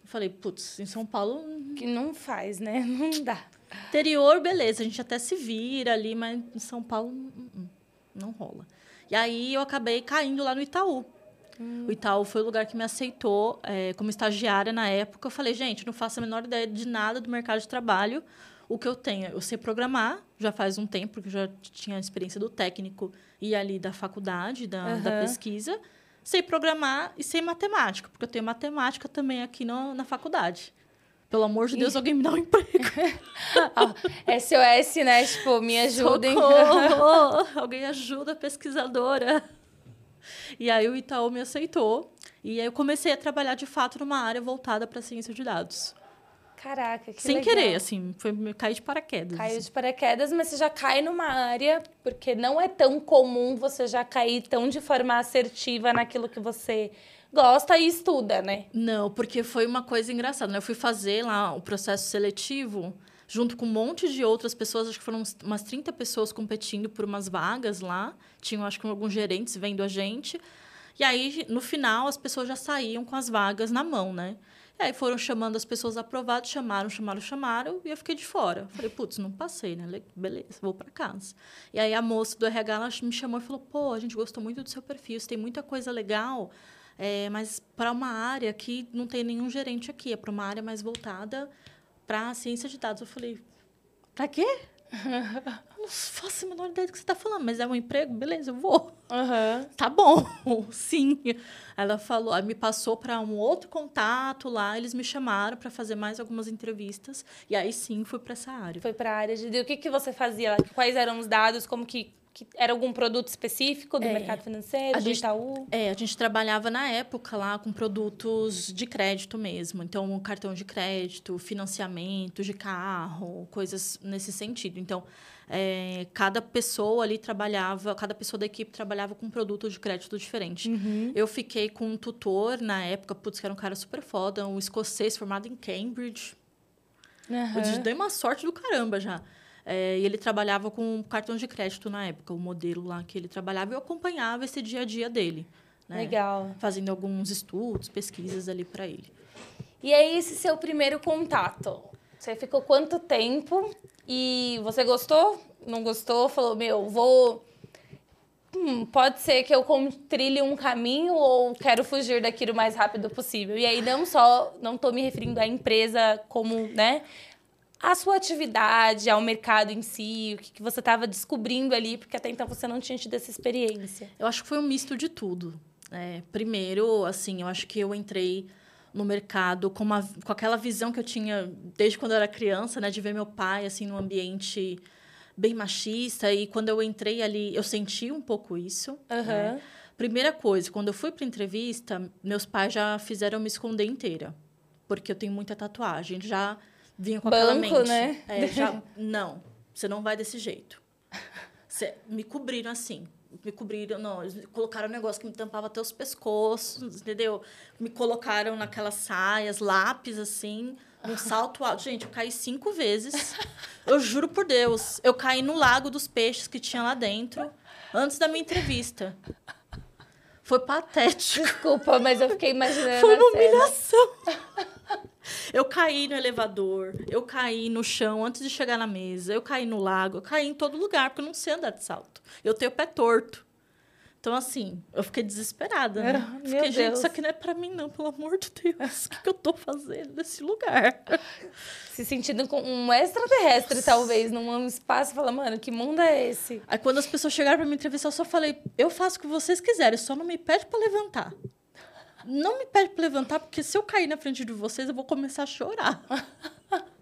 Eu falei, putz, em São Paulo... Que não faz, né? [laughs] Não dá. Interior, beleza, a gente até se vira ali, mas em São Paulo não, não rola. E aí eu acabei caindo lá no Itaú. Hum. O Itaú foi o lugar que me aceitou é, como estagiária na época. Eu falei, gente, não faço a menor ideia de nada do mercado de trabalho. O que eu tenho, eu sei programar, já faz um tempo, porque eu já tinha a experiência do técnico e ali da faculdade, da, uhum. da pesquisa. Sei programar e sei matemática, porque eu tenho matemática também aqui no, na faculdade. Pelo amor de Deus, e... alguém me dá um emprego. [laughs] oh, SOS, né? Tipo, me [laughs] ajudem. alguém ajuda a pesquisadora. E aí o Itaú me aceitou. E aí eu comecei a trabalhar de fato numa área voltada para ciência de dados. Caraca, que Sem legal. querer, assim, foi cair de paraquedas. Caiu de paraquedas, mas você já cai numa área, porque não é tão comum você já cair tão de forma assertiva naquilo que você gosta e estuda, né? Não, porque foi uma coisa engraçada, né? Eu fui fazer lá o processo seletivo junto com um monte de outras pessoas, acho que foram umas 30 pessoas competindo por umas vagas lá. Tinham, acho que, alguns gerentes vendo a gente. E aí, no final, as pessoas já saíam com as vagas na mão, né? Aí foram chamando as pessoas aprovadas, chamaram, chamaram, chamaram, e eu fiquei de fora. Falei, putz, não passei, né? Beleza, vou para casa. E aí a moça do RH ela me chamou e falou: pô, a gente gostou muito do seu perfil, você tem muita coisa legal, é, mas para uma área que não tem nenhum gerente aqui, é para uma área mais voltada para ciência de dados. Eu falei, para quê? [laughs] não faço a menor ideia do que você está falando, mas é um emprego? Beleza, eu vou. Uhum. Tá bom, [laughs] sim. Ela falou, me passou para um outro contato lá, eles me chamaram para fazer mais algumas entrevistas, e aí sim fui para essa área. Foi para a área de. O que, que você fazia lá? Quais eram os dados? Como que que era algum produto específico do é, mercado financeiro, a do gente, Itaú? É, a gente trabalhava na época lá com produtos de crédito mesmo. Então, cartão de crédito, financiamento de carro, coisas nesse sentido. Então, é, cada pessoa ali trabalhava, cada pessoa da equipe trabalhava com um produto de crédito diferente. Uhum. Eu fiquei com um tutor na época, putz, que era um cara super foda, um escocês formado em Cambridge. Uhum. Eu dei uma sorte do caramba já. É, e ele trabalhava com cartão de crédito na época, o modelo lá que ele trabalhava. Eu acompanhava esse dia a dia dele. Né? Legal. Fazendo alguns estudos, pesquisas ali para ele. E aí, esse seu primeiro contato? Você ficou quanto tempo? E você gostou? Não gostou? Falou, meu, vou. Hum, pode ser que eu trilhe um caminho ou quero fugir daqui o mais rápido possível. E aí, não só, não estou me referindo à empresa como, né? a sua atividade, ao mercado em si, o que, que você estava descobrindo ali, porque até então você não tinha tido essa experiência? Eu acho que foi um misto de tudo. É, primeiro, assim, eu acho que eu entrei no mercado com, uma, com aquela visão que eu tinha desde quando eu era criança, né, de ver meu pai assim num ambiente bem machista e quando eu entrei ali eu senti um pouco isso. Uhum. Né? Primeira coisa, quando eu fui para entrevista, meus pais já fizeram me esconder inteira, porque eu tenho muita tatuagem, já vinha com Banco, aquela mente. né? É, já, [laughs] não, você não vai desse jeito. Cê, me cobriram assim me cobriram, não, eles colocaram um negócio que me tampava até os pescoços, entendeu? Me colocaram naquelas saias, lápis, assim, um salto alto. Gente, eu caí cinco vezes. Eu juro por Deus. Eu caí no lago dos peixes que tinha lá dentro, antes da minha entrevista. Foi patético. Desculpa, mas eu fiquei imaginando. Foi uma humilhação. Eu caí no elevador, eu caí no chão antes de chegar na mesa, eu caí no lago, eu caí em todo lugar, porque eu não sei andar de salto. Eu tenho o pé torto. Então, assim, eu fiquei desesperada, né? Ah, fiquei, Deus. gente, isso aqui não é pra mim, não, pelo amor de Deus. O que, que eu tô fazendo nesse lugar? [laughs] Se sentindo com um extraterrestre, talvez, num espaço, fala, mano, que mundo é esse? Aí, quando as pessoas chegaram pra me entrevistar, eu só falei, eu faço o que vocês quiserem, só não me pede pra levantar. Não me pede pra levantar, porque se eu cair na frente de vocês, eu vou começar a chorar. [laughs]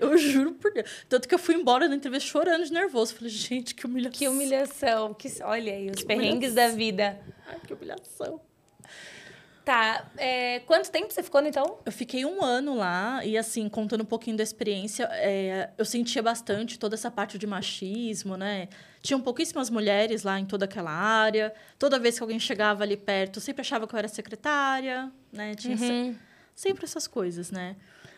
Eu juro por Deus. Tanto que eu fui embora da entrevista chorando de nervoso. Falei, gente, que humilhação. Que humilhação. Que, olha aí, os Que perrengues humilhação. da vida. Ai, que humilhação. Tá. é, quanto tempo você ficou, então? Eu fiquei um ano lá e, assim, contando um pouquinho da experiência, é, eu sentia bastante toda essa parte de machismo, né? Tinham pouquíssimas mulheres lá em toda aquela área. Toda vez que alguém chegava ali perto, sempre achava que eu era secretária, né? Tinha se- Uhum. sempre essas coisas, né?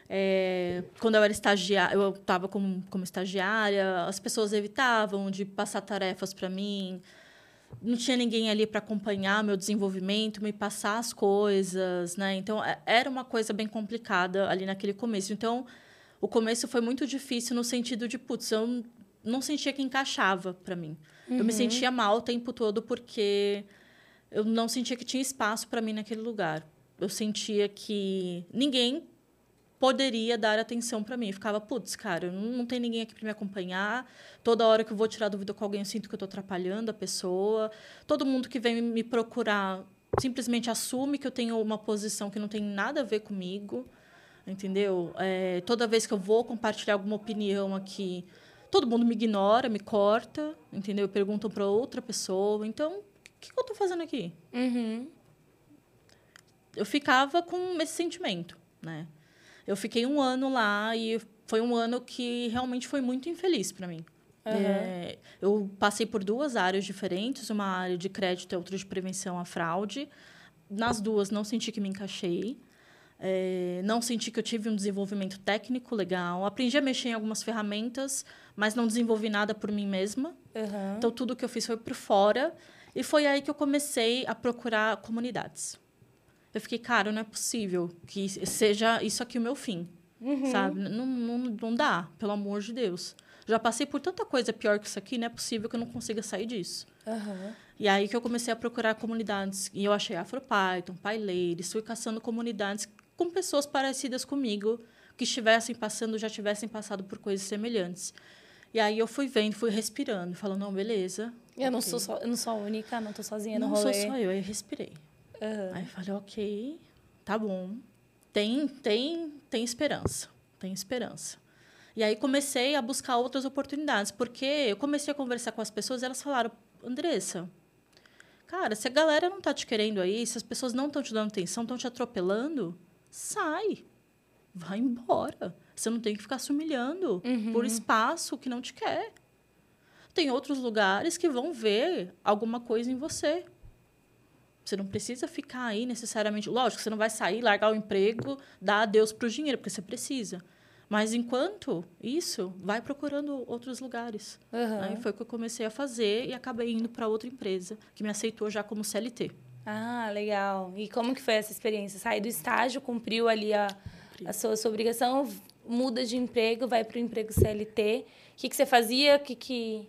É, quando eu era estagiária, eu estava como, como estagiária, as pessoas evitavam de passar tarefas para mim. Não tinha ninguém ali para acompanhar meu desenvolvimento, me passar as coisas, né? Então, é- era uma coisa bem complicada ali naquele começo. Então, o começo foi muito difícil no sentido de, putz, eu não sentia que encaixava para mim. Eu me sentia mal o tempo todo porque eu não sentia que tinha espaço para mim naquele lugar. Eu sentia que ninguém poderia dar atenção para mim. Eu ficava, putz, cara, não, não tem ninguém aqui para me acompanhar. Toda hora que eu vou tirar dúvida com alguém, eu sinto que eu estou atrapalhando a pessoa. Todo mundo que vem me procurar simplesmente assume que eu tenho uma posição que não tem nada a ver comigo, entendeu? É, toda vez que eu vou compartilhar alguma opinião aqui, todo mundo me ignora, me corta, entendeu? Perguntam para outra pessoa. Então, o que, que eu estou fazendo aqui? Uhum. eu ficava com esse sentimento, né? Eu fiquei um ano lá e foi um ano que realmente foi muito infeliz para mim. É, eu passei por duas áreas diferentes, uma área de crédito e outra de prevenção à fraude. Nas duas, não senti que me encaixei. É, não senti que eu tive um desenvolvimento técnico legal. Aprendi a mexer em algumas ferramentas, mas não desenvolvi nada por mim mesma. Uhum. Então, tudo que eu fiz foi por fora. E foi aí que eu comecei a procurar comunidades. Eu fiquei, cara, não é possível que seja isso aqui o meu fim. Sabe? Não, não, não dá, pelo amor de Deus. Já passei por tanta coisa pior que isso aqui, não é possível que eu não consiga sair disso. Uhum. E aí que eu comecei a procurar comunidades. E eu achei AfroPython, PyLadies, fui caçando comunidades com pessoas parecidas comigo, que estivessem passando, já tivessem passado por coisas semelhantes. E aí eu fui vendo, fui respirando, falando, não, beleza. Eu não, ok. sou só, eu não sou a única, não tô sozinha no Não sou rolê. só eu, aí eu respirei. Uhum. Aí eu falei, ok, tá bom. Tem, tem, tem esperança. Tem esperança. E aí comecei a buscar outras oportunidades, porque eu comecei a conversar com as pessoas e elas falaram, Andressa, cara, se a galera não tá te querendo aí, se as pessoas não estão te dando atenção, estão te atropelando, sai. Vai embora. Você não tem que ficar se humilhando por espaço que não te quer. Tem outros lugares que vão ver alguma coisa em você. Você não precisa ficar aí necessariamente. Lógico, você não vai sair, largar o emprego, dar adeus para o dinheiro, porque você precisa. Mas enquanto isso, vai procurando outros lugares. Uhum. Aí foi o que eu comecei a fazer e acabei indo para outra empresa, que me aceitou já como CLT. Ah, legal. E como que foi essa experiência? Sair do estágio, cumpriu ali a, a sua, sua obrigação, muda de emprego, vai para o emprego CLT. O que, que você fazia? Que que...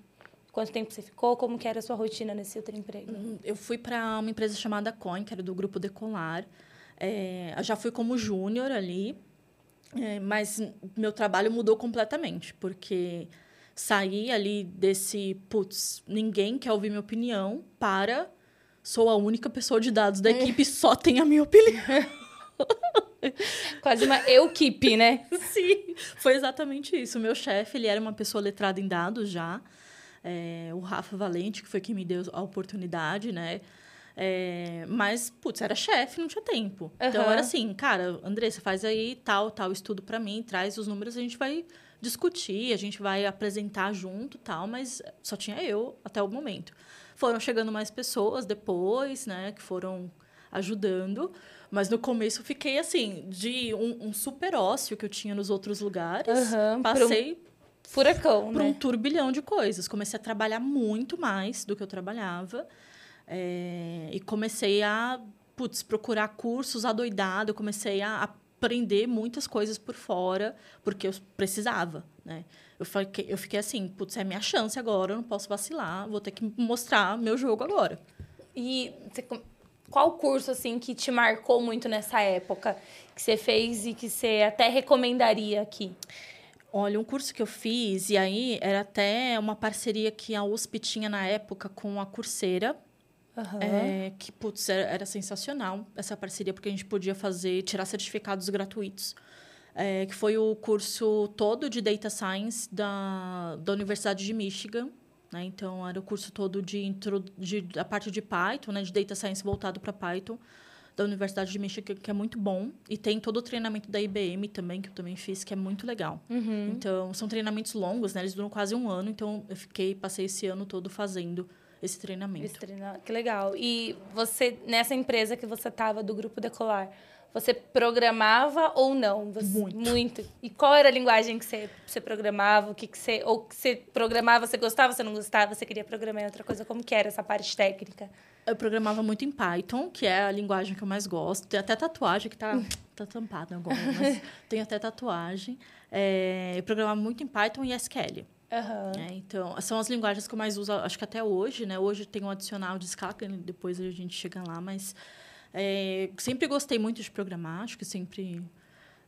Quanto tempo você ficou? Como que era a sua rotina nesse outro emprego? Eu fui para uma empresa chamada Coin, que era do grupo Decolar. É, eu já fui como júnior ali. É, mas meu trabalho mudou completamente, porque saí ali desse, putz, ninguém quer ouvir minha opinião, para sou a única pessoa de dados da é. equipe, só tem a minha opinião. [laughs] Quase uma equipe, né? Sim, foi exatamente isso. O meu chefe, ele era uma pessoa letrada em dados já. É, o Rafa Valente, que foi quem me deu a oportunidade, né? É, mas, putz, era chefe, não tinha tempo. Uhum. Então, era assim, cara, Andressa, faz aí tal, tal estudo para mim, traz os números, a gente vai discutir, a gente vai apresentar junto tal, mas só tinha eu até o momento. Foram chegando mais pessoas depois, né, que foram ajudando. Mas no começo eu fiquei assim, de um, um, super ócio que eu tinha nos outros lugares. Uhum, passei. Um furacão, por né? um turbilhão de coisas. Comecei a trabalhar muito mais do que eu trabalhava. É, e comecei a putz, procurar cursos adoidado. Comecei a aprender muitas coisas por fora, porque eu precisava, né? Eu fiquei, eu fiquei assim, putz, é minha chance agora, eu não posso vacilar, vou ter que mostrar meu jogo agora. E você qual curso, assim, que te marcou muito nessa época? Que você fez e que você até recomendaria aqui? Olha, um curso que eu fiz, e aí era até uma parceria que a USP tinha na época com a Coursera. Uhum. É, que, putz, era, era, sensacional essa parceria, porque a gente podia fazer, tirar certificados gratuitos. É, que foi o curso todo de Data Science da, da Universidade de Michigan. Né? Então, era o curso todo de, intro, de a parte de Python, né? de Data Science voltado para Python, da Universidade de Michigan, que é muito bom. E tem todo o treinamento da IBM também, que eu também fiz, que é muito legal. Uhum. Então, são treinamentos longos, né? Eles duram quase um ano. Então, eu fiquei, passei esse ano todo fazendo esse treinamento. Esse treinamento. Que legal. E você, nessa empresa que você estava, do Grupo Decolar, você programava ou não? Você, muito. Muito. E qual era a linguagem que você, você programava? O que, que você. Ou que você programava, você gostava, você não gostava, você queria programar em outra coisa? Como que era essa parte técnica? Eu programava muito em Python, que é a linguagem que eu mais gosto. Tem até tatuagem que tá, [laughs] tá tampada agora, mas tem até tatuagem. É, eu programava muito em Python e SQL. Uhum. É, então, são as linguagens que eu mais uso, acho que até hoje, né? Hoje tem um adicional de Scala, depois a gente chega lá, mas é, sempre gostei muito de programar, acho que sempre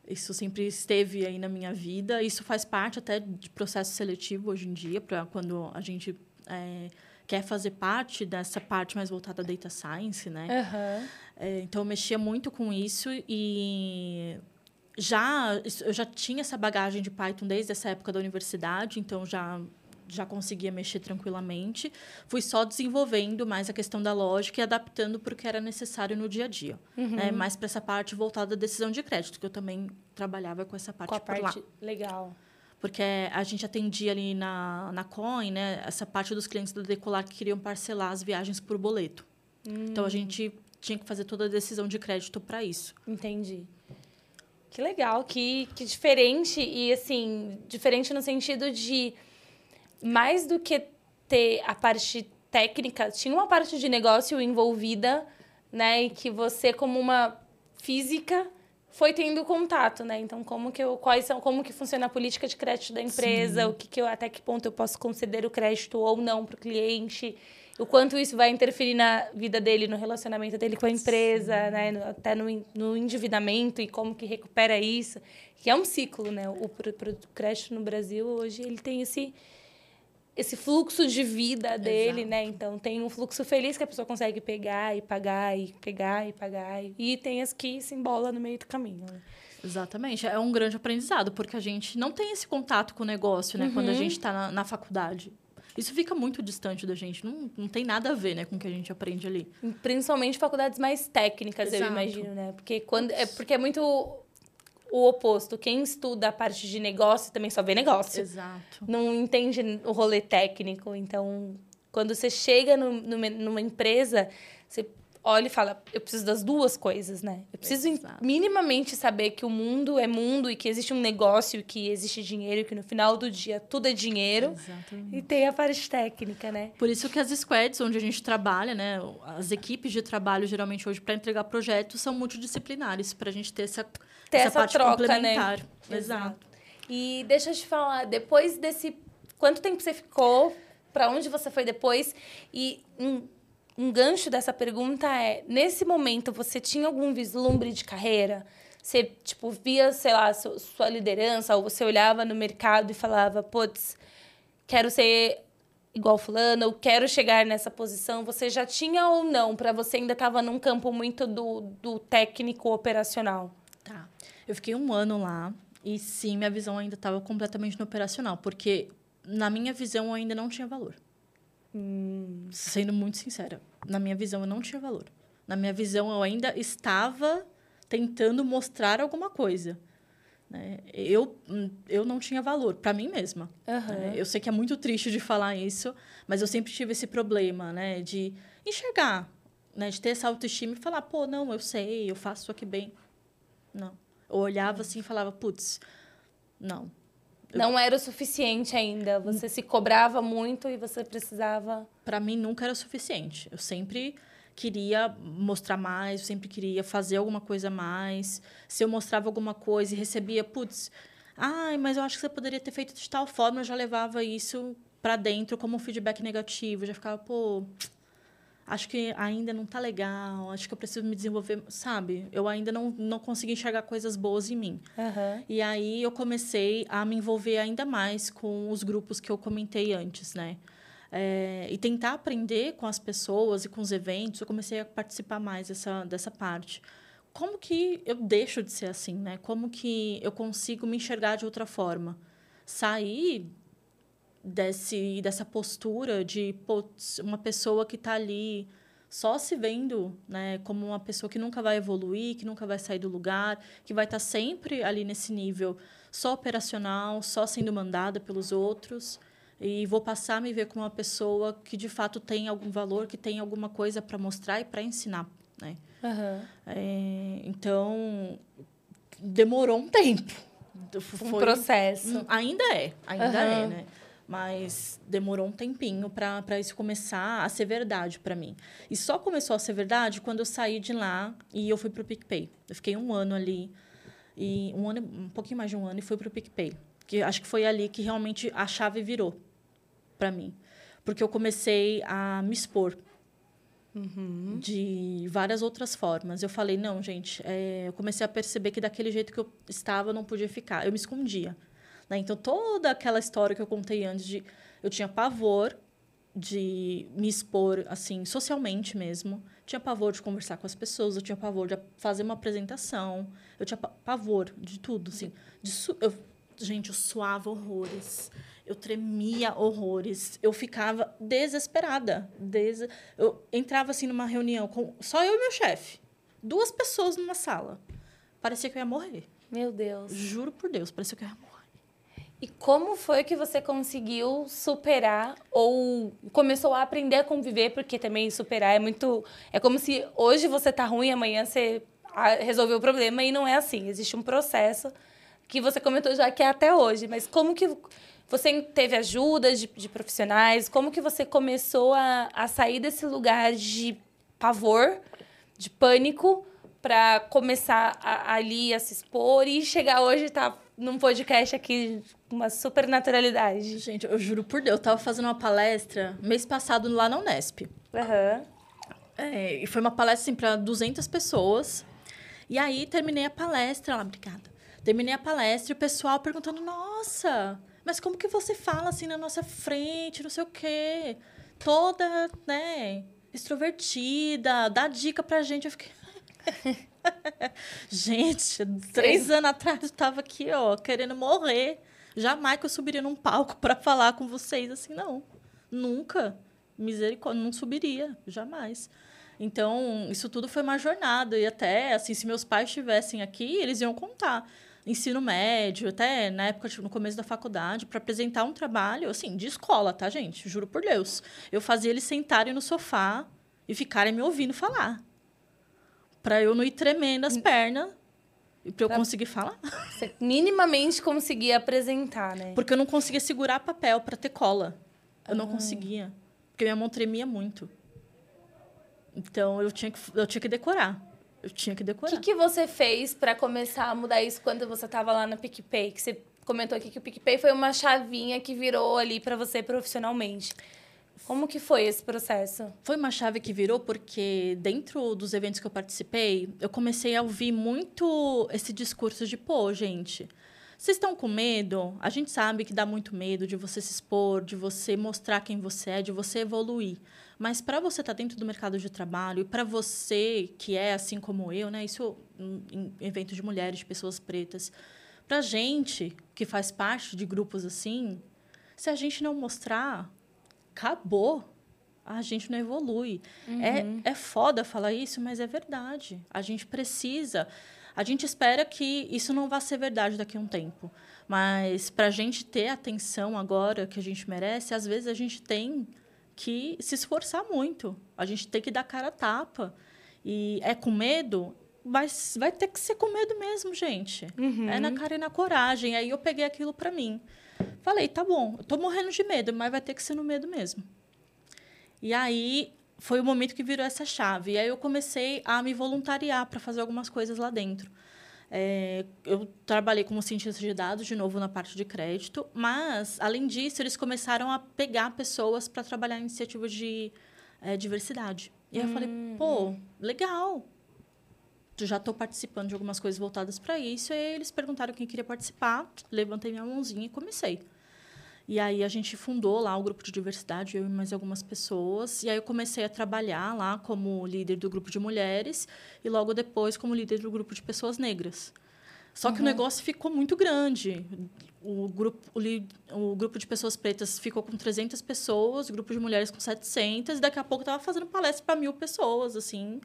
isso sempre esteve aí na minha vida. Isso faz parte até de processo seletivo hoje em dia, para quando a gente é, quer fazer parte dessa parte mais voltada à data science, né? Uhum. É, então, eu mexia muito com isso e já eu já tinha essa bagagem de Python desde essa época da universidade, então já já conseguia mexer tranquilamente. Fui só desenvolvendo mais a questão da lógica e adaptando para o que era necessário no dia a dia. Uhum. Né? Mais para essa parte voltada à decisão de crédito, que eu também trabalhava com essa parte com a por parte lá. legal. Porque a gente atendia ali na, na Coin, né? Essa parte dos clientes do Decolar que queriam parcelar as viagens por boleto. Hum. Então, a gente tinha que fazer toda a decisão de crédito para isso. Entendi. Que legal, que, que diferente. E, assim, diferente no sentido de mais do que ter a parte técnica, tinha uma parte de negócio envolvida, né? E que você, como uma física, foi tendo contato, né? Então, como que eu, quais são, como que funciona a política de crédito da empresa, Sim. o que, que eu, até que ponto eu posso conceder o crédito ou não para o cliente, o quanto isso vai interferir na vida dele, no relacionamento dele com a empresa, Sim. né? No, até no, no endividamento e como que recupera isso, que é um ciclo, né? O, o, o crédito no Brasil hoje ele tem esse esse fluxo de vida dele, Exato. né? Então tem um fluxo feliz que a pessoa consegue pegar e pagar e pegar e pagar e tem as que se embola no meio do caminho. Né? Exatamente, é um grande aprendizado porque a gente não tem esse contato com o negócio, né? Uhum. Quando a uhum. gente está na, na, faculdade. Isso fica muito distante da gente, não, não tem nada a ver, né, com o que a gente aprende ali. Principalmente faculdades mais técnicas, Exato. eu imagino, né? Porque quando é porque é muito o oposto. Quem estuda a parte de negócio também só vê negócio. Exato. Não entende o rolê técnico. Então, quando você chega no, numa, numa empresa, você olha e fala, eu preciso das duas coisas, né? Eu preciso Exato. minimamente saber que o mundo é mundo e que existe um negócio, que existe dinheiro, e que no final do dia tudo é dinheiro. Exatamente. E tem a parte técnica, né? Por isso que as squads, onde a gente trabalha, né? As equipes de trabalho, geralmente, hoje, para entregar projetos, são multidisciplinares, para a gente ter essa, ter essa, essa parte troca, complementar. Né? Exato. E deixa eu te falar, depois desse... Quanto tempo você ficou? Para onde você foi depois? E... Hum, um gancho dessa pergunta é: nesse momento você tinha algum vislumbre de carreira? Você, tipo, via, sei lá, sua liderança, ou você olhava no mercado e falava, putz, quero ser igual fulano, eu quero chegar nessa posição. Você já tinha ou não? Para você ainda estava num campo muito do, do técnico operacional? Tá. Eu fiquei um ano lá e sim, minha visão ainda estava completamente no operacional, porque na minha visão ainda não tinha valor. Hum. Sendo muito sincera, na minha visão eu não tinha valor. Na minha visão eu ainda estava tentando mostrar alguma coisa. Né? Eu, eu não tinha valor para mim mesma. Uhum. Né? Eu sei que é muito triste de falar isso, mas eu sempre tive esse problema né? de enxergar, né? de ter essa autoestima e falar: pô, não, eu sei, eu faço isso aqui bem. Não. Eu olhava assim e falava: putz, não. Não era o suficiente ainda. Você se cobrava muito e você precisava. Para mim nunca era o suficiente. Eu sempre queria mostrar mais, eu sempre queria fazer alguma coisa mais. Se eu mostrava alguma coisa e recebia, putz, ai, mas eu acho que você poderia ter feito de tal forma, eu já levava isso para dentro como um feedback negativo, eu já ficava, pô, acho que ainda não tá legal, acho que eu preciso me desenvolver, sabe? Eu ainda não, não consegui enxergar coisas boas em mim. Uhum. E aí eu comecei a me envolver ainda mais com os grupos que eu comentei antes, né? É, e tentar aprender com as pessoas e com os eventos, eu comecei a participar mais dessa, dessa parte. Como que eu deixo de ser assim, né? Como que eu consigo me enxergar de outra forma? Sair desse, dessa postura de putz, uma pessoa que está ali só se vendo né, como uma pessoa que nunca vai evoluir, que nunca vai sair do lugar, que vai estar tá sempre ali nesse nível só operacional, só sendo mandada pelos outros e vou passar a me ver como uma pessoa que de fato tem algum valor, que tem alguma coisa para mostrar e para ensinar, né? Uhum. É, então demorou um tempo. Foi, um processo. Ainda é, ainda uhum. é, né? Mas demorou um tempinho para isso começar a ser verdade para mim. E só começou a ser verdade quando eu saí de lá e eu fui para o PicPay. Eu fiquei um ano ali, e um, ano, um pouquinho mais de um ano, e fui para o PicPay. Que acho que foi ali que realmente a chave virou para mim. Porque eu comecei a me expor uhum. de várias outras formas. Eu falei, não, gente, é... eu comecei a perceber que daquele jeito que eu estava, eu não podia ficar. Eu me escondia. Né? Então, toda aquela história que eu contei antes de... Eu tinha pavor de me expor, assim, socialmente mesmo. Tinha pavor de conversar com as pessoas, eu tinha pavor de fazer uma apresentação. Eu tinha pavor de tudo, assim. De eu... Gente, eu suava horrores eu tremia horrores. Eu ficava desesperada. Des... Eu entrava assim numa reunião com só eu e meu chefe. Duas pessoas numa sala. Parecia que eu ia morrer. Meu Deus. Juro por Deus, parecia que eu ia morrer. E como foi que você conseguiu superar ou começou a aprender a conviver? Porque também superar é muito. É como se hoje você tá ruim, amanhã você resolveu o problema e não é assim. Existe um processo que você comentou já que é até hoje. Mas como que você teve ajuda de, de profissionais? Como que você começou a, a sair desse lugar de pavor, de pânico, para começar a, ali a se expor e chegar hoje tá num podcast aqui com uma super naturalidade? Gente, eu juro por Deus, eu tava fazendo uma palestra mês passado lá na Unesp. Uhum. É, e foi uma palestra assim, para 200 pessoas. E aí terminei a palestra lá, obrigada. Terminei a palestra e o pessoal perguntando: Nossa, mas como que você fala assim na nossa frente, não sei o quê? Toda, né, extrovertida, dá dica pra gente. Eu fiquei. [laughs] gente, três anos atrás eu tava aqui, ó, querendo morrer. Jamais que eu subiria num palco [laughs] para falar com vocês assim, não. Nunca. Misericórdia, não subiria, jamais. Então, isso tudo foi uma jornada. E até, assim, se meus pais estivessem aqui, eles iam contar ensino médio, até na época, tipo, no começo da faculdade, para apresentar um trabalho, assim, de escola, tá, gente? Juro por Deus. Eu fazia eles sentarem no sofá e ficarem me ouvindo falar. Para eu não ir tremendo as pernas e para eu pra conseguir falar. Você minimamente conseguia apresentar, né? Porque eu não conseguia segurar papel para ter cola. Eu não ah. conseguia. Porque minha mão tremia muito. Então eu tinha que, eu tinha que decorar. Eu tinha que decorar. O que, que você fez para começar a mudar isso quando você estava lá no PicPay? Que você comentou aqui que o PicPay foi uma chavinha que virou ali para você profissionalmente. Como que foi esse processo? Foi uma chave que virou porque dentro dos eventos que eu participei, eu comecei a ouvir muito esse discurso de, pô, gente, vocês estão com medo? A gente sabe que dá muito medo de você se expor, de você mostrar quem você é, de você evoluir. Mas para você estar tá dentro do mercado de trabalho e para você que é assim como eu, né? Isso em eventos de mulheres, de pessoas pretas, para gente que faz parte de grupos assim, se a gente não mostrar, acabou. A gente não evolui. É, uhum. É, é foda falar isso, mas é verdade. A gente precisa. A gente espera que isso não vá ser verdade daqui a um tempo. Mas para a gente ter a atenção agora que a gente merece, às vezes a gente tem que se esforçar muito. A gente tem que dar cara a tapa. E é com medo? Mas vai ter que ser com medo mesmo, gente. Uhum. É na cara e na coragem. Aí eu peguei aquilo para mim. Falei, tá bom, eu tô morrendo de medo, mas vai ter que ser no medo mesmo. E aí foi o momento que virou essa chave. E aí eu comecei a me voluntariar para fazer algumas coisas lá dentro. É, eu trabalhei como cientista de dados, de novo, na parte de crédito, mas, além disso, eles começaram a pegar pessoas para trabalhar em iniciativas de é, diversidade. E aí eu falei, hum. pô, legal. Já estou participando de algumas coisas voltadas para isso. E eles perguntaram quem queria participar, levantei minha mãozinha e comecei. E aí a gente fundou lá o grupo de diversidade, eu e mais algumas pessoas. E aí eu comecei a trabalhar lá como líder do grupo de mulheres e logo depois como líder do grupo de pessoas negras. Só que uhum. o negócio ficou muito grande. O grupo, o, o, grupo de pessoas pretas ficou com 300 pessoas, o grupo de mulheres com 700, e daqui a pouco estava fazendo palestra para mil pessoas, assim.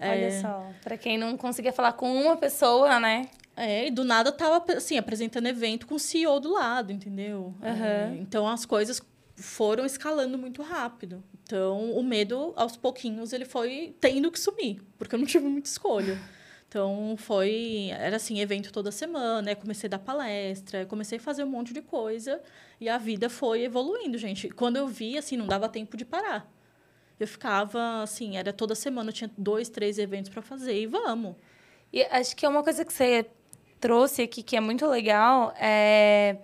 Olha é... só, para quem não conseguia falar com uma pessoa, né? É, e do nada tava assim, apresentando evento com o CEO do lado, entendeu? Uhum. É, então as coisas foram escalando muito rápido. Então o medo, aos pouquinhos, ele foi tendo que sumir, porque eu não tive muita escolha. Então foi, era assim, evento toda semana, eu comecei a dar palestra, comecei a fazer um monte de coisa e a vida foi evoluindo, gente. Quando eu vi, assim, não dava tempo de parar. Eu ficava assim, era toda semana, eu tinha dois, três eventos para fazer e vamos. E acho que é uma coisa que você trouxe aqui que é muito legal é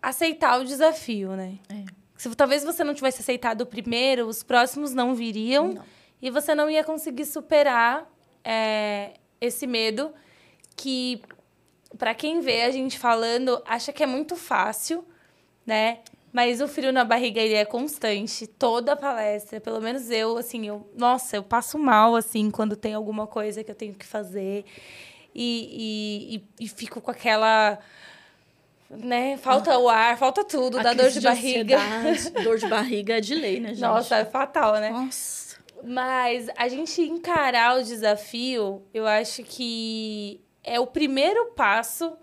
aceitar o desafio, né? É. Se talvez você não tivesse aceitado o primeiro, os próximos não viriam não. e você não ia conseguir superar é, esse medo que para quem vê a gente falando acha que é muito fácil, né? Mas o frio na barriga ele é constante, toda a palestra, pelo menos eu, assim, eu, nossa, eu passo mal assim quando tem alguma coisa que eu tenho que fazer e, e, e fico com aquela né? Falta ah, o ar, falta tudo, dá dor de, de barriga. [laughs] dor de barriga é de lei, né, gente? Nossa, é fatal, né? Nossa. Mas a gente encarar o desafio, eu acho que é o primeiro passo,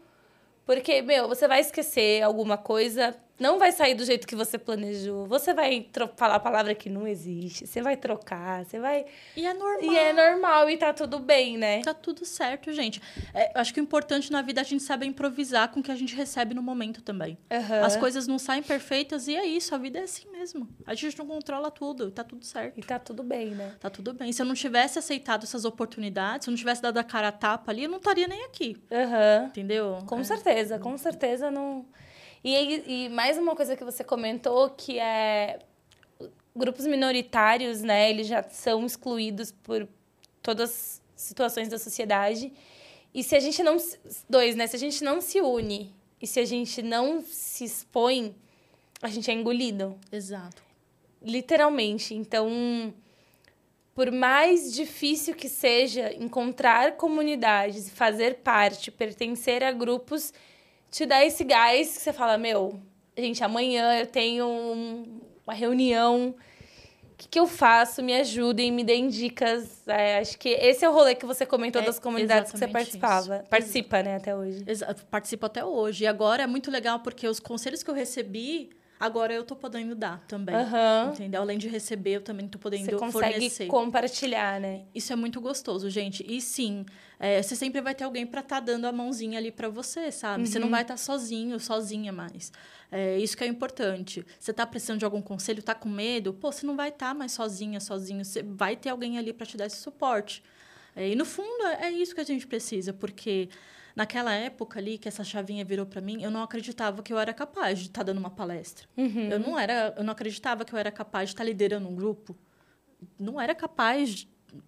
porque, meu, você vai esquecer alguma coisa, não vai sair do jeito que você planejou. Você vai falar a palavra que não existe. Você vai trocar, você vai. E é normal. E é normal e tá tudo bem, né? Tá tudo certo, gente. É, acho que o importante na vida é a gente saber improvisar com o que a gente recebe no momento também. Uhum. As coisas não saem perfeitas e é isso. A vida é assim mesmo. A gente não controla tudo. Tá tudo certo. E tá tudo bem, né? Tá tudo bem. Se eu não tivesse aceitado essas oportunidades, se eu não tivesse dado a cara a tapa ali, eu não estaria nem aqui. Uhum. Entendeu? Com é. certeza. Com certeza não. E, e mais uma coisa que você comentou, que é grupos minoritários, né? Eles já são excluídos por todas as situações da sociedade. E se a gente não... Dois, né? Se a gente não se une e se a gente não se expõe, a gente é engolido. Exato. Literalmente. Então, por mais difícil que seja encontrar comunidades, fazer parte, pertencer a grupos te dá esse gás que você fala, meu, gente, amanhã eu tenho um, uma reunião. O que, que, eu faço? Me ajudem, me deem dicas. É, acho que esse é o rolê que você comentou é, das comunidades que você participava. Isso. Participa, né, até hoje. Exa participo até hoje. E agora é muito legal porque os conselhos que eu recebi Agora eu tô podendo dar também. Uhum. Entendeu? Além de receber, eu também tô podendo você consegue fornecer. compartilhar, né? Isso é muito gostoso, gente. E sim, é, você sempre vai ter alguém para estar tá dando a mãozinha ali para você, sabe? Uhum. Você não uhum. vai estar tá sozinho, sozinha mais. É, isso que é importante. Você tá precisando de algum conselho, tá com medo? Pô, você não vai estar tá mais sozinha, sozinho. Você vai ter alguém ali para te dar esse suporte. É, e no fundo, é, é isso que a gente precisa, porque naquela época ali que essa chavinha virou para mim, eu não acreditava que eu era capaz de estar tá dando uma palestra. Uhum. Eu não era, eu não acreditava que eu era capaz de estar tá liderando um grupo. Não era capaz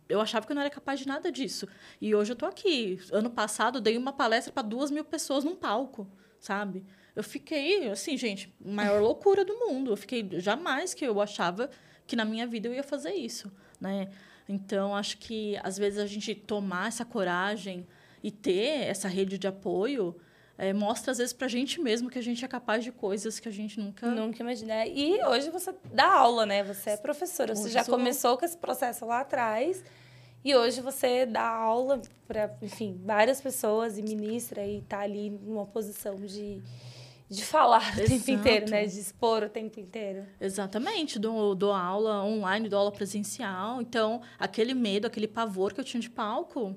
eu achava que eu não era capaz de nada disso. E hoje eu estou aqui. Ano passado, dei uma palestra para duas mil pessoas num palco, sabe? Eu fiquei, assim, gente, maior loucura do mundo. Eu fiquei, jamais que eu achava que na minha vida eu ia fazer isso, né? Então, acho que às vezes a gente tomar essa coragem e ter essa rede de apoio é, mostra às vezes para a gente mesmo que a gente é capaz de coisas que a gente nunca nunca imaginou. E hoje você dá aula, né? Você é professora. Você já começou com esse processo lá atrás. E hoje você dá aula para, enfim, várias pessoas e ministra e está ali numa posição de de falar o Exato. tempo inteiro, né? De expor o tempo inteiro. Exatamente. Dou, dou aula online, dou aula presencial. Então, aquele medo, aquele pavor que eu tinha de palco,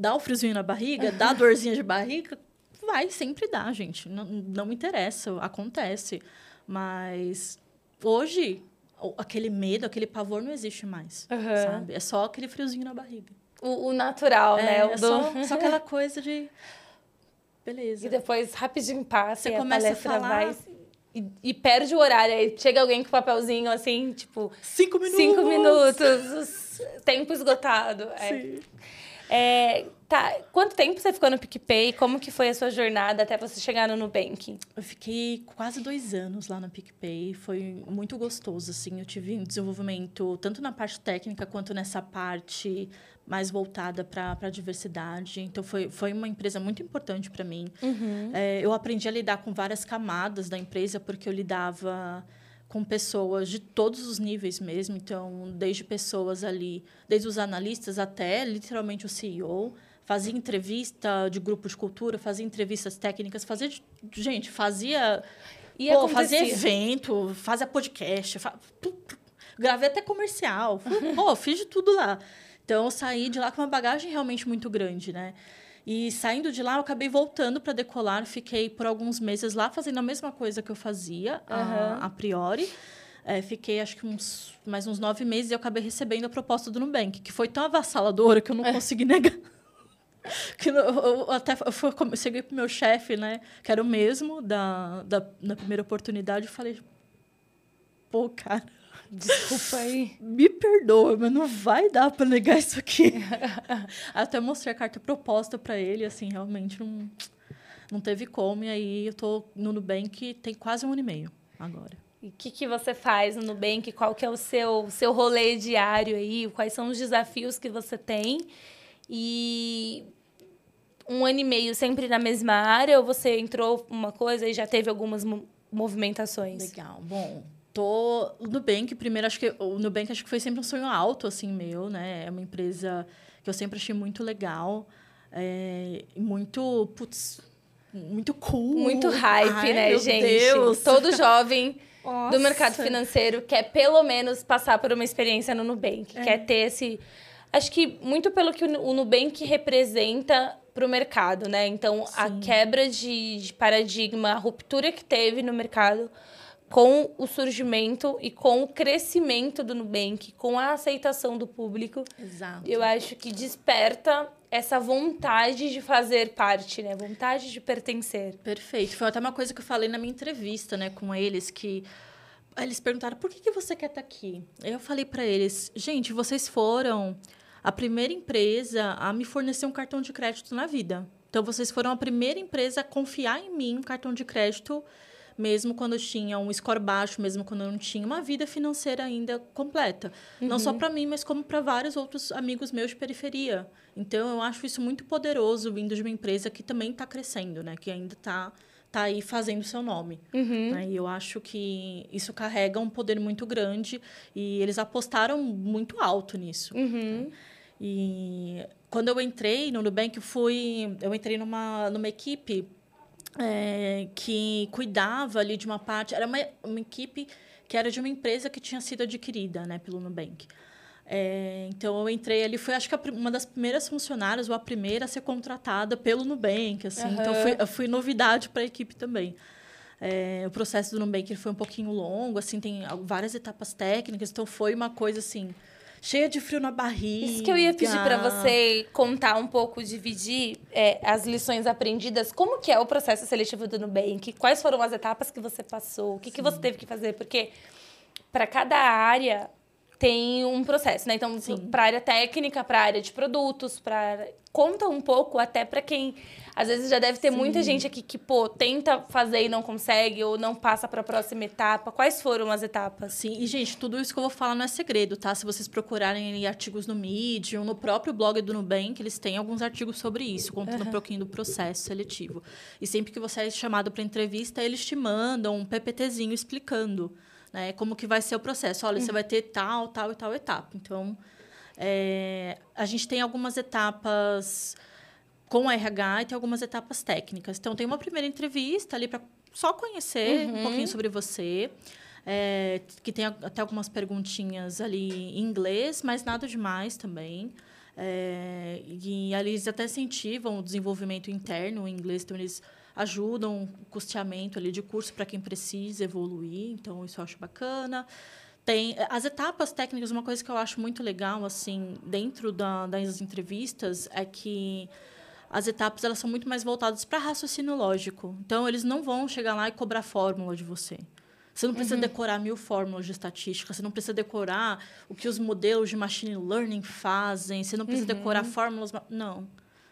dá o friozinho na barriga, dá a dorzinha de barriga, vai sempre dar, gente. Não, não me interessa, acontece. Mas hoje, aquele medo, aquele pavor não existe mais, uhum. sabe? É só aquele friozinho na barriga. O, o natural, é, né? O é do... só, só aquela coisa de Beleza. E depois rapidinho passa Você e começa a, a falar... vai e, e, perde o horário. Aí chega alguém com papelzinho assim, tipo. Cinco minutos! Cinco minutos, tempo esgotado. É. Sim. É, tá, quanto tempo você ficou no PicPay? Como que foi a sua jornada até você chegar no Nubank? Eu fiquei quase dois anos lá no PicPay. Foi muito gostoso, assim. Eu tive um desenvolvimento tanto na parte técnica quanto nessa parte mais voltada para a diversidade. Então, foi, foi uma empresa muito importante para mim. Uhum. É, eu aprendi a lidar com várias camadas da empresa, porque eu lidava com pessoas de todos os níveis mesmo. Então, desde pessoas ali, desde os analistas até literalmente o CEO. Fazia entrevista de grupo de cultura, fazia entrevistas técnicas, fazia. Gente, fazia. E pô, fazia evento, fazia podcast, gravei até comercial. [laughs] Pô, fiz de tudo lá. Então, eu saí de lá com uma bagagem realmente muito grande, né? E saindo de lá, eu acabei voltando para decolar. Fiquei por alguns meses lá fazendo a mesma coisa que eu fazia uhum. a, a, priori. É, fiquei, acho que uns, mais uns nove meses e eu acabei recebendo a proposta do Nubank, que foi tão avassaladora que eu não é. [laughs] consegui negar. que eu, eu, até eu, fui, eu cheguei pro meu chefe, né? Que era o mesmo da, da, na primeira oportunidade. e falei, pô, cara Desculpa aí. Me perdoa, mas não vai dar para negar isso aqui. [laughs] Até mostrei a carta proposta para ele, assim, realmente não, não teve como. E aí eu tô no Nubank tem quase um ano e meio agora. E o que, que você faz no Nubank? Qual que é o seu, seu rolê diário aí? Quais são os desafios que você tem? E um ano e meio sempre na mesma área ou você entrou uma coisa e já teve algumas movimentações? Legal. Bom, tô no Nubank, primeiro, acho que o Nubank acho que foi sempre um sonho alto, assim, meu, né? É uma empresa que eu sempre achei muito legal, é, muito, putz, muito cool. Muito hype, Ai, né, gente? Deus. Todo jovem Nossa. do mercado financeiro quer pelo menos passar por uma experiência no Nubank, é. quer ter esse... Acho que muito pelo que o Nubank representa para o mercado, né? Então, Sim. a quebra de, de paradigma, a ruptura que teve no mercado com o surgimento e com o crescimento do Nubank, com a aceitação do público. Exato. Eu acho que desperta essa vontade de fazer parte, né? Vontade de pertencer. Perfeito. Foi até uma coisa que eu falei na minha entrevista, né, com eles que eles perguntaram: "Por que que você quer estar tá aqui?". Eu falei para eles: "Gente, vocês foram a primeira empresa a me fornecer um cartão de crédito na vida. Então vocês foram a primeira empresa a confiar em mim um cartão de crédito mesmo quando eu tinha um score baixo, mesmo quando eu não tinha uma vida financeira ainda completa. Uhum. Não só uhum. para mim, mas como para vários outros amigos meus de periferia. Então, eu acho isso muito poderoso vindo de uma empresa que também está crescendo, né? Que ainda está tá aí fazendo seu nome. Uhum. Né? E eu acho que isso carrega um poder muito grande e eles apostaram muito alto nisso. Uhum. Né? E quando eu entrei no Nubank, eu fui, eu entrei numa, numa equipe é, que cuidava ali de uma parte. Era uma, uma equipe que era de uma empresa que tinha sido adquirida né, pelo Nubank. É, então eu entrei ali, fui acho que uma das primeiras funcionárias, ou a primeira a ser contratada pelo Nubank. Assim, uhum. Então fui, fui novidade para a equipe também. É, o processo do Nubank foi um pouquinho longo, assim, tem várias etapas técnicas, então foi uma coisa assim cheia de frio na barriga. Isso que eu ia pedir para você contar um pouco, dividir é, as lições aprendidas. Como que é o processo seletivo do Nubank? Quais foram as etapas que você passou? O que, que você teve que fazer? Porque para cada área tem um processo, né? Então, para área técnica, para área de produtos, para conta um pouco até para quem às vezes já deve ter Sim. muita gente aqui que pô tenta fazer e não consegue ou não passa para a próxima etapa. Quais foram as etapas? Sim, e gente, tudo isso que eu vou falar não é segredo, tá? Se vocês procurarem artigos no Medium, no próprio blog do Nubank, eles têm alguns artigos sobre isso, contando uhum. um pouquinho do processo seletivo. E sempre que você é chamado para entrevista, eles te mandam um PPTzinho explicando né? Como que vai ser o processo? Olha, uhum. você vai ter tal, tal e tal etapa. Então, é, a gente tem algumas etapas com RH e tem algumas etapas técnicas. Então, tem uma primeira entrevista ali para só conhecer uhum. um pouquinho sobre você. É, que tem até algumas perguntinhas ali em inglês, mas nada demais também. É, e ali eles até incentivam o desenvolvimento interno em inglês, então eles ajudam o custeamento ali de curso para quem precisa evoluir, então isso eu acho bacana. Tem as etapas técnicas, uma coisa que eu acho muito legal assim, dentro da, das entrevistas é que as etapas elas são muito mais voltadas para raciocínio lógico. Então eles não vão chegar lá e cobrar fórmula de você. Você não precisa uhum. decorar mil fórmulas de estatística, você não precisa decorar o que os modelos de machine learning fazem, você não precisa uhum. decorar fórmulas. Não,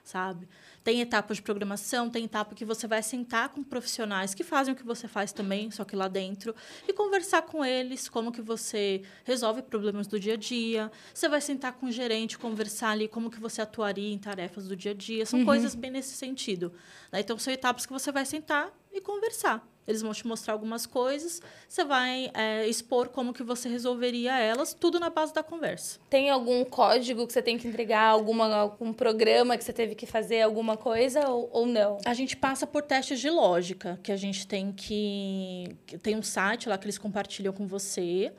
sabe? Tem etapas de programação, tem etapa que você vai sentar com profissionais que fazem o que você faz também, só que lá dentro, e conversar com eles como que você resolve problemas do dia a dia. Você vai sentar com o gerente, conversar ali como que você atuaria em tarefas do dia a dia. São uhum. coisas bem nesse sentido. Né? Então, são etapas que você vai sentar e conversar. Eles vão te mostrar algumas coisas, você vai é, expor como que você resolveria elas, tudo na base da conversa. Tem algum código que você tem que entregar, alguma, algum programa que você teve que fazer alguma coisa ou, ou não? A gente passa por testes de lógica, que a gente tem que... Tem um site lá que eles compartilham com você,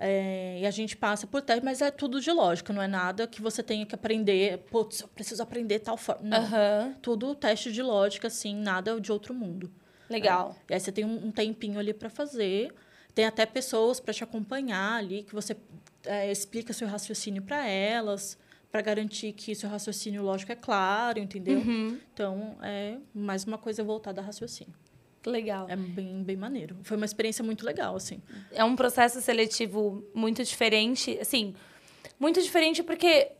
é, e a gente passa por teste, mas é tudo de lógica, não é nada que você tenha que aprender. Putz, eu preciso aprender tal forma. Não. Uhum. Tudo teste de lógica, assim, nada de outro mundo. Legal. É. E aí você tem um, tempinho ali para fazer. Tem até pessoas para te acompanhar ali, que você é, explica seu raciocínio para elas, para garantir que seu raciocínio lógico é claro, entendeu? Uhum. Então, é mais uma coisa voltada a raciocínio. Legal. É bem, bem maneiro. Foi uma experiência muito legal, assim. É um processo seletivo muito diferente, assim, muito diferente porque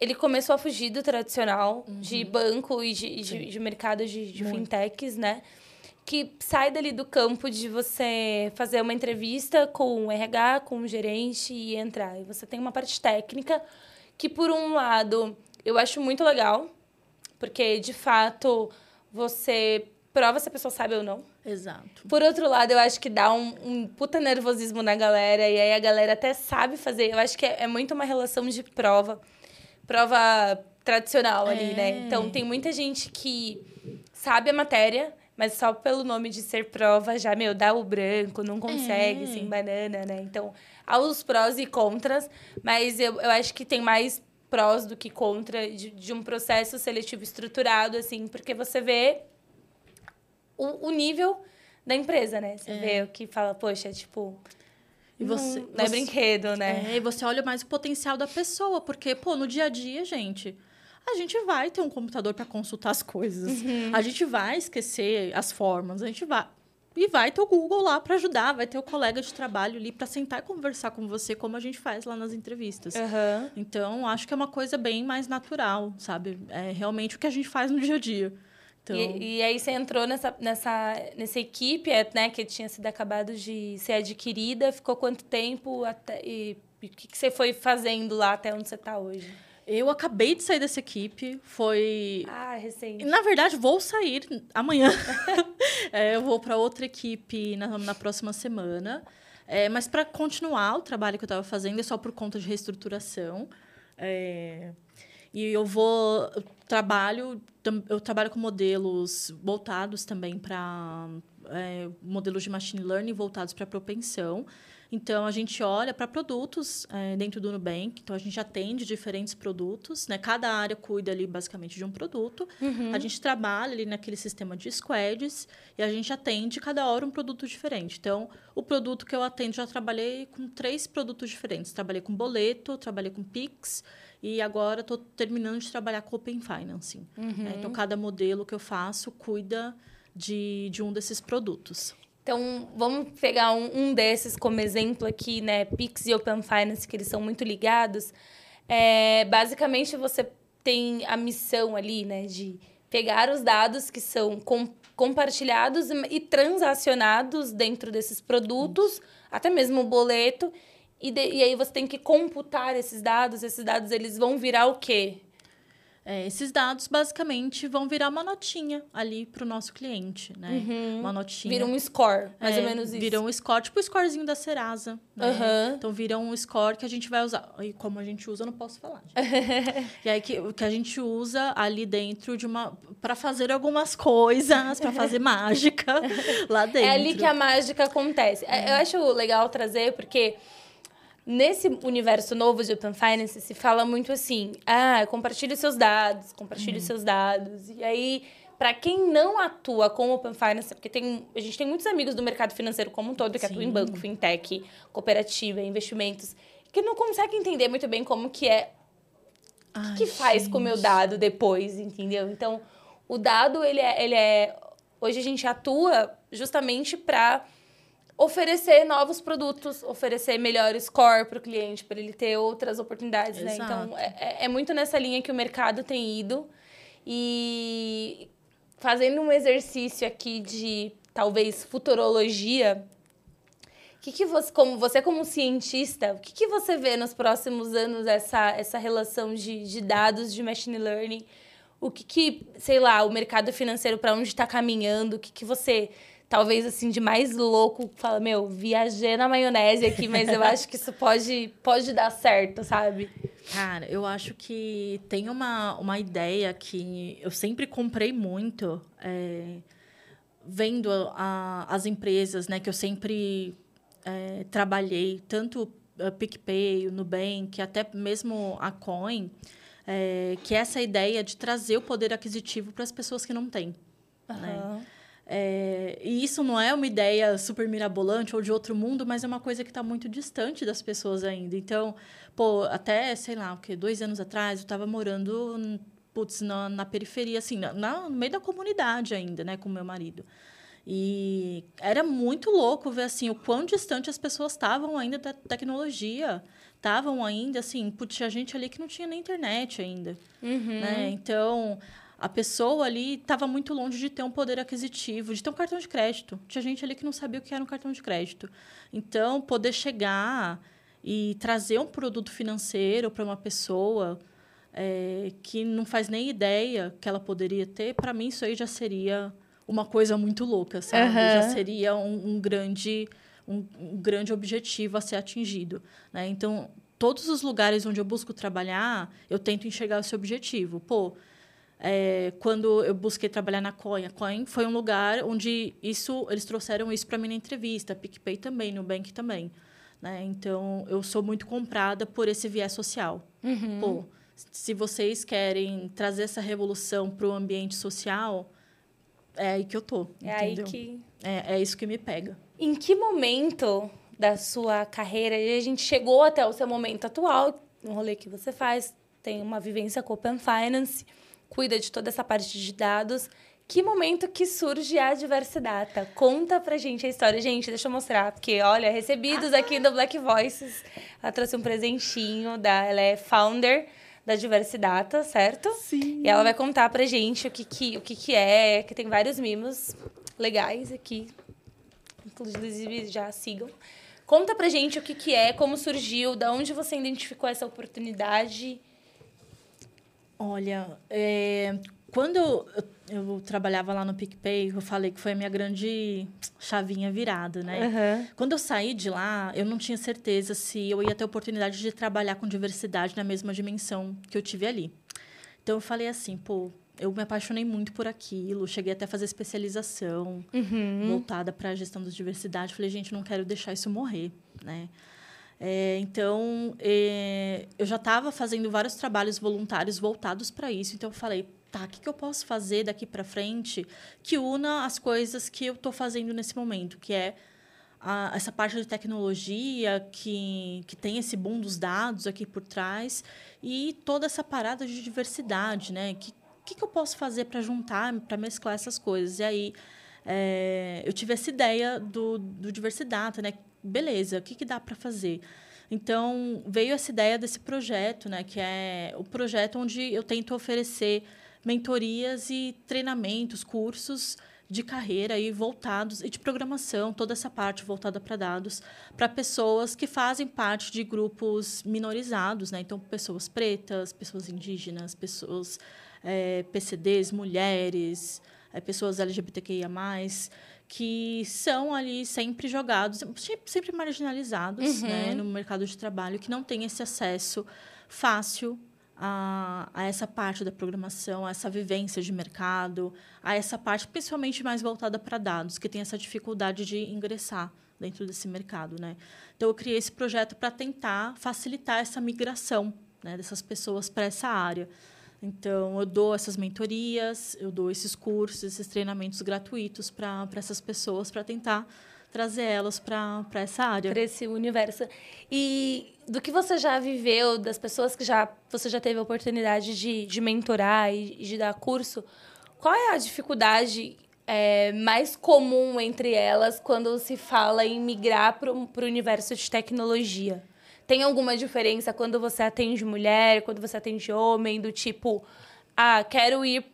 ele começou a fugir do tradicional uhum. de banco e de, de, de mercado de, de fintechs, né? Que sai dali do campo de você fazer uma entrevista com o RH, com o gerente e entrar. E você tem uma parte técnica que, por um lado, eu acho muito legal, porque, de fato, você prova se a pessoa sabe ou não. Exato. Por outro lado, eu acho que dá um, um puta nervosismo na galera, e aí a galera até sabe fazer. Eu acho que é, é muito uma relação de prova. Prova tradicional é. ali, né? Então, tem muita gente que sabe a matéria, mas só pelo nome de ser prova já, meu, dá o branco, não consegue, é. assim, banana, né? Então, há os prós e contras, mas eu, eu acho que tem mais prós do que contra de, de um processo seletivo estruturado, assim, porque você vê o, o nível da empresa, né? Você é. vê o que fala, poxa, tipo. E você, não, não é brinquedo, né? É, e você olha mais o potencial da pessoa, porque, pô, no dia a dia, gente, a gente vai ter um computador para consultar as coisas. Uhum. A gente vai esquecer as formas, a gente vai. E vai ter o Google lá para ajudar, vai ter o colega de trabalho ali para sentar e conversar com você, como a gente faz lá nas entrevistas. Uhum. Então, acho que é uma coisa bem mais natural, sabe? É realmente o que a gente faz no dia a dia. Então... E, e, aí você entrou nessa, nessa, nessa equipe, é, né, que tinha sido acabado de ser adquirida. Ficou quanto tempo até, e o que, que você foi fazendo lá até onde você está hoje? Eu acabei de sair dessa equipe, foi... Ah, recente. Na verdade, vou sair amanhã. [laughs] é, eu vou para outra equipe na, na próxima semana. É, mas para continuar o trabalho que eu estava fazendo, é só por conta de reestruturação. É, e eu vou... Eu trabalho, eu trabalho com modelos voltados também para é, modelos de machine learning voltados para propensão. Então, a gente olha para produtos é, dentro do Nubank. Então, a gente atende diferentes produtos. Né? Cada área cuida ali, basicamente, de um produto. Uhum. A gente trabalha ali naquele sistema de squads e a gente atende cada hora um produto diferente. Então, o produto que eu atendo, já trabalhei com três produtos diferentes. Trabalhei com boleto, trabalhei com Pix e agora estou terminando de trabalhar com Open Financing. Uhum. É, então, cada modelo que eu faço cuida de, de um desses produtos. Então, vamos pegar um, um, desses como exemplo aqui, né? Pix e Open Finance, que eles são muito ligados. É, basicamente, você tem a missão ali, né? De pegar os dados que são com, compartilhados e transacionados dentro desses produtos, até mesmo o boleto, e, de, e aí você tem que computar esses dados. Esses dados, eles vão virar o quê? É, esses dados basicamente vão virar uma notinha ali para o nosso cliente, né? Uhum. Uma notinha. Vira um score, mais é, ou menos isso. Vira um score, tipo o scorezinho da Serasa. Né? Uhum. Então vira um score que a gente vai usar. E como a gente usa, eu não posso falar. [laughs] e aí que, que a gente usa ali dentro de uma. para fazer algumas coisas, para fazer mágica [laughs] lá dentro. É ali que a mágica acontece. É. Eu acho legal trazer, porque Nesse universo novo de Open Finance, se fala muito assim: ah, compartilhe seus dados, compartilhe uhum. seus dados. E aí, para quem não atua com Open Finance, porque tem, a gente tem muitos amigos do mercado financeiro como um todo que Sim. atuam em banco, fintech, cooperativa, investimentos, que não conseguem entender muito bem como que é. O que, que faz com o meu dado depois, entendeu? Então, o dado, ele é. Ele é hoje a gente atua justamente para oferecer novos produtos, oferecer melhor score para o cliente, para ele ter outras oportunidades, né? Então, é, é, é muito nessa linha que o mercado tem ido. E fazendo um exercício aqui de, talvez, futurologia, que que você, como você como cientista, o que, que você vê nos próximos anos essa, essa relação de, de dados, de machine learning? O que, que sei lá, o mercado financeiro para onde está caminhando? O que, que você talvez assim de mais louco, fala, meu, viajei na maionese aqui, mas eu acho que isso pode, pode dar certo, sabe? Cara, eu acho que tem uma, uma ideia que eu sempre comprei muito, é, vendo a, as empresas, né, que eu sempre é, trabalhei, tanto a PicPay, o Nubank, até mesmo a Coin, é, que é essa ideia de trazer o poder aquisitivo para as pessoas que não têm. Uhum. Né? É, e isso não é uma ideia super mirabolante ou de outro mundo, mas é uma coisa que está muito distante das pessoas ainda. Então, pô, até, sei lá, o que, dois anos atrás, eu estava morando, putz, na, na periferia, assim, na, no meio da comunidade ainda, né, com meu marido. E era muito louco ver, assim, o quão distante as pessoas estavam ainda da tecnologia. Estavam ainda, assim, putz, tinha gente ali que não tinha nem internet ainda, uhum. né? Então a pessoa ali estava muito longe de ter um poder aquisitivo, de ter um cartão de crédito. Tinha gente ali que não sabia o que era um cartão de crédito. Então, poder chegar e trazer um produto financeiro para uma pessoa é, que não faz nem ideia que ela poderia ter, para mim isso aí já seria uma coisa muito louca, sabe? Uhum. Já seria um, um grande um, um, grande objetivo a ser atingido. Né? Então, todos os lugares onde eu busco trabalhar, eu tento enxergar esse objetivo. Pô, é, quando eu busquei trabalhar na Coin, a Coin foi um lugar onde isso eles trouxeram isso para mim na entrevista, PicPay também, Nubank também. Né? Então, eu sou muito comprada por esse viés social. Uhum. Pô, se vocês querem trazer essa revolução para o ambiente social, é aí que eu tô. É entendeu? aí que. É, é isso que me pega. Em que momento da sua carreira a gente chegou até o seu momento atual, no rolê que você faz, tem uma vivência com Open Finance cuida de toda essa parte de dados. Que momento que surge a diversidade? Conta pra gente a história. Gente, deixa eu mostrar, porque, olha, recebidos aqui do Black Voices. Ela trouxe um presentinho, da, ela é founder da Diversidata, certo? Sim. E ela vai contar pra gente o que, que, o que, que é, que tem vários mimos legais aqui. Inclusive, já sigam. Conta pra gente o que, que é, como surgiu, da onde você identificou essa oportunidade Olha, é, quando eu, eu, trabalhava lá no PicPay, eu falei que foi a minha grande chavinha virada, né? Uhum. Quando eu saí de lá, eu não tinha certeza se eu ia ter oportunidade de trabalhar com diversidade na mesma dimensão que eu tive ali. Então, eu falei assim, pô, eu me apaixonei muito por aquilo, cheguei até a fazer especialização Uhum. voltada para a gestão da diversidade. Falei, gente, não quero deixar isso morrer, né? É, então, é, eu já estava fazendo vários trabalhos voluntários voltados para isso. Então, eu falei, tá, o que, que eu posso fazer daqui para frente que una as coisas que eu estou fazendo nesse momento, que é a, essa parte de tecnologia que, que tem esse boom dos dados aqui por trás e toda essa parada de diversidade, né? Que que, que eu posso fazer para juntar, para mesclar essas coisas? E aí é, eu tive essa ideia do, do diversidade, né? Beleza, o que, que dá para fazer? Então veio essa ideia desse projeto, né? Que é o projeto onde eu tento oferecer mentorias e treinamentos, cursos de carreira aí voltados e de programação, toda essa parte voltada para dados, para pessoas que fazem parte de grupos minorizados, né? Então, pessoas pretas, pessoas indígenas, pessoas é, PCDs, mulheres, é, pessoas LGBTQIA+, que são ali sempre jogados, sempre marginalizados uhum. né, no mercado de trabalho, que não têm esse acesso fácil a, a, essa parte da programação, a essa vivência de mercado, a essa parte principalmente mais voltada para dados, que tem essa dificuldade de ingressar dentro desse mercado, né? Então eu criei esse projeto para tentar facilitar essa migração né, dessas pessoas para essa área. Então eu dou essas mentorias, eu dou esses cursos, esses treinamentos gratuitos para essas pessoas para tentar trazer elas para essa área. Para esse universo. E do que você já viveu, das pessoas que já você já teve a oportunidade de, de mentorar e de dar curso, qual é a dificuldade é, mais comum entre elas quando se fala em migrar para o universo de tecnologia? Tem alguma diferença quando você atende mulher, quando você atende homem, do tipo, ah, quero ir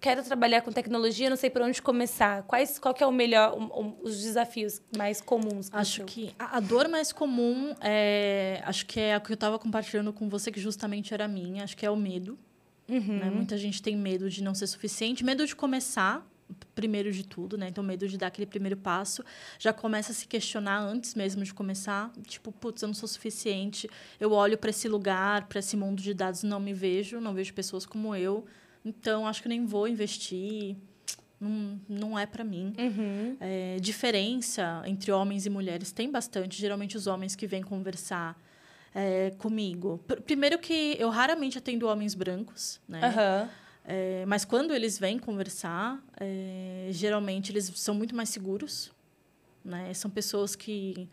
quero trabalhar com tecnologia, não sei por onde começar. Quais, qual que é o melhor, um, um, os desafios mais comuns? Acho que a, a, dor mais comum é, acho que é a que eu estava compartilhando com você que justamente era minha. Acho que é o medo. Uhum. Né? Muita gente tem medo de não ser suficiente, medo de começar primeiro de tudo, né? Então, medo de dar aquele primeiro passo. Já começa a se questionar antes mesmo de começar. Tipo, putz, eu não sou suficiente. Eu olho para esse lugar, para esse mundo de dados, não me vejo, não vejo pessoas como eu. Então, acho que nem vou investir. Não, não é para mim. Uhum. É, diferença entre homens e mulheres tem bastante. Geralmente, os homens que vêm conversar é, comigo. Primeiro que eu raramente atendo homens brancos, né? Uhum. É, mas quando eles vêm conversar, é, geralmente eles são muito mais seguros. Né? São pessoas que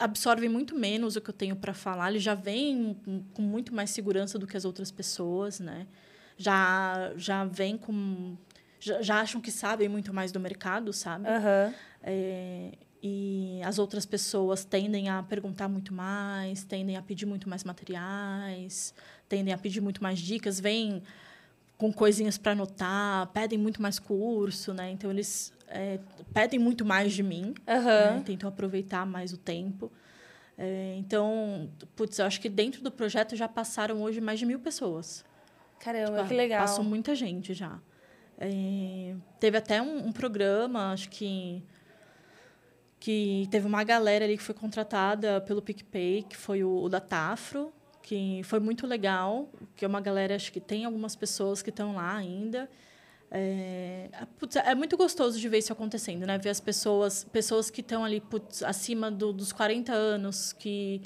absorvem muito menos o que eu tenho para falar. Eles já vêm com muito mais segurança do que as outras pessoas, né? Já já vêm com já, já acham que sabem muito mais do mercado, sabe? Uhum. É, e as outras pessoas tendem a perguntar muito mais, tendem a pedir muito mais materiais, tendem a pedir muito mais dicas, vêm com coisinhas para anotar, pedem muito mais curso, né? Então eles é, pedem muito mais de mim, uhum. né? tentam aproveitar mais o tempo. É, então, putz, eu acho que dentro do projeto já passaram hoje mais de mil pessoas. Caramba, tipo, que legal. Passou muita gente já. É, teve até um, um, programa, acho que que teve uma galera ali que foi contratada pelo PicPay, que foi o, o da Tafro, que foi muito legal, que é uma galera, acho que tem algumas pessoas que estão lá ainda. É, putz, é muito gostoso de ver isso acontecendo, né? Ver as pessoas, pessoas que estão ali putz, acima do, dos 40 anos, que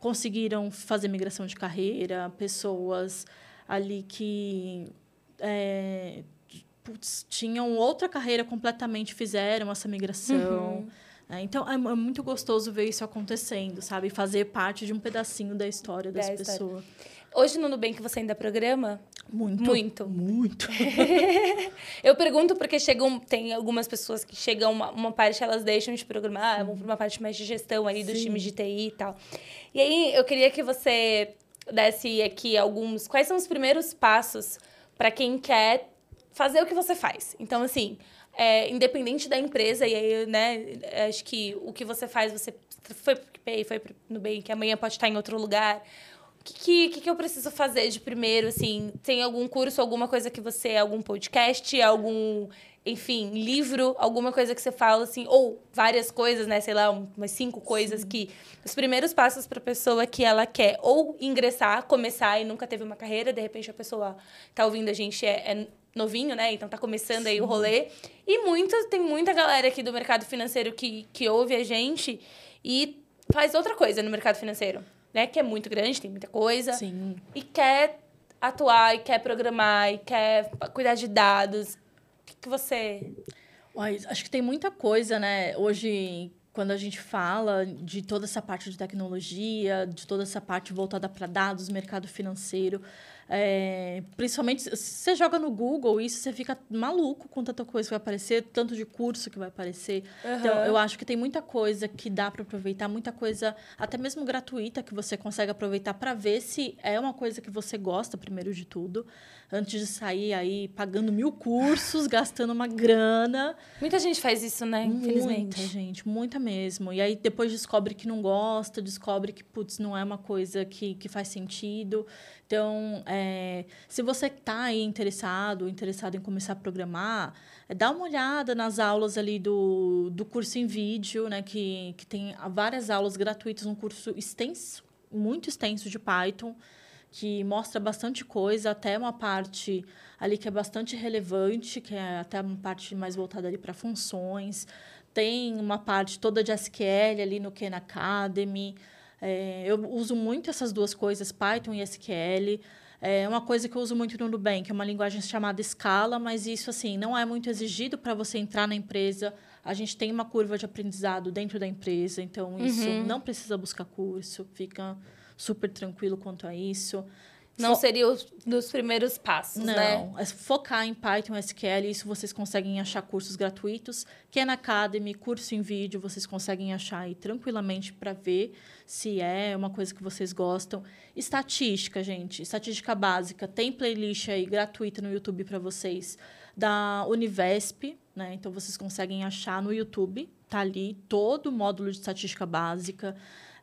conseguiram fazer migração de carreira, pessoas ali que é, putz, tinham outra carreira completamente, fizeram essa migração. Uhum. É, então, é, é, muito gostoso ver isso acontecendo, sabe? Fazer parte de um pedacinho da história dessa da pessoa. Hoje no Nubank você ainda programa? Muito. Muito. Muito. [laughs] eu pergunto porque chegam, tem algumas pessoas que chegam uma, uma parte elas deixam de programar, vão para uma parte mais de gestão ali dos times de TI e tal. E aí eu queria que você desse aqui alguns, quais são os primeiros passos para quem quer fazer o que você faz. Então assim, é, independente da empresa, e aí, né, acho que o que você faz, você foi pro PicPay, foi pro Nubank, amanhã pode estar em outro lugar. O que, que, que eu preciso fazer de primeiro, assim? Tem algum curso, alguma coisa que você, algum podcast, algum enfim, livro, alguma coisa que você fala assim, ou várias coisas, né? Sei lá, umas cinco coisas Sim. que. Os primeiros passos para a pessoa que ela quer ou ingressar, começar e nunca teve uma carreira, de repente a pessoa tá ouvindo a gente é, é novinho, né? Então tá começando Sim. aí o rolê. E muita, tem muita galera aqui do mercado financeiro que, que ouve a gente e faz outra coisa no mercado financeiro, né? Que é muito grande, tem muita coisa. Sim. E quer atuar, e quer programar, e quer cuidar de dados que, que você. Uai, acho que tem muita coisa, né? Hoje, quando a gente fala de toda essa parte de tecnologia, de toda essa parte voltada para dados, mercado financeiro, é, principalmente, se você joga no Google isso, você fica maluco com tanta coisa que vai aparecer, tanto de curso que vai aparecer. Uhum. Então, eu acho que tem muita coisa que dá para aproveitar, muita coisa, até mesmo gratuita, que você consegue aproveitar para ver se é uma coisa que você gosta, primeiro de tudo antes de sair aí pagando mil cursos, [laughs] gastando uma grana. Muita gente faz isso, né? Infelizmente. Muita gente, muita mesmo. E aí depois descobre que não gosta, descobre que, putz, não é uma coisa que, que faz sentido. Então, é, se você está aí interessado, interessado em começar a programar, é, dá uma olhada nas aulas ali do, do curso em vídeo, né? Que, que tem várias aulas gratuitas, um curso extenso, muito extenso de Python que mostra bastante coisa, até uma parte ali que é bastante relevante, que é até uma parte mais voltada ali para funções. Tem uma parte toda de SQL ali no Khan Academy. É, eu uso muito essas duas coisas, Python e SQL. É uma coisa que eu uso muito no Nubank, é uma linguagem chamada Scala, mas isso assim não é muito exigido para você entrar na empresa. A gente tem uma curva de aprendizado dentro da empresa, então isso uhum. não precisa buscar curso, fica super tranquilo quanto a isso. Não Fo seria os dos primeiros passos, Não, né? Não, é focar em Python, SQL, isso vocês conseguem achar cursos gratuitos. Khan Academy, curso em vídeo, vocês conseguem achar aí tranquilamente para ver se é uma coisa que vocês gostam. Estatística, gente, estatística básica. Tem playlist aí gratuita no YouTube para vocês da Univesp, né? Então vocês conseguem achar no YouTube, tá ali todo o módulo de estatística básica.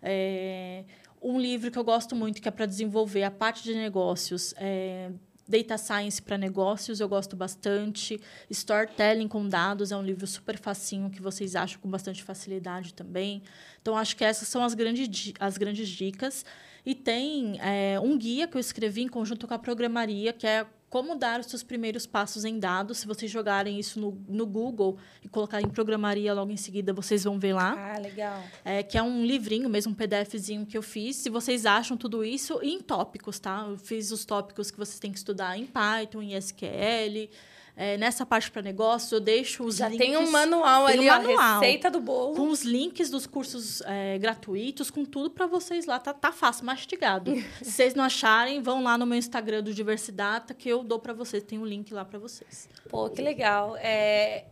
É, um livro que eu gosto muito, que é para desenvolver a parte de negócios, é Data Science para negócios, eu gosto bastante. Storytelling com dados é um livro super facinho que vocês acham com bastante facilidade também. Então, acho que essas são as grandes, as grandes dicas. E tem é, um guia que eu escrevi em conjunto com a programaria, que é como dar os seus primeiros passos em dados. Se vocês jogarem isso no, no Google e colocarem programaria logo em seguida, vocês vão ver lá. Ah, legal. É, que é um livrinho, mesmo um PDFzinho que eu fiz. Se vocês acham tudo isso, e em tópicos, tá? Eu fiz os tópicos que vocês têm que estudar em Python, em SQL. É, nessa parte para negócio, eu deixo os Já links. tem um manual ali, um manual, receita do bolo. Com os links dos cursos é, gratuitos, com tudo para vocês lá. Tá, tá fácil, mastigado. Se [laughs] vocês não acharem, vão lá no meu Instagram do Diversidata, que eu dou para vocês. Tem um link lá para vocês. Pô, que legal. É,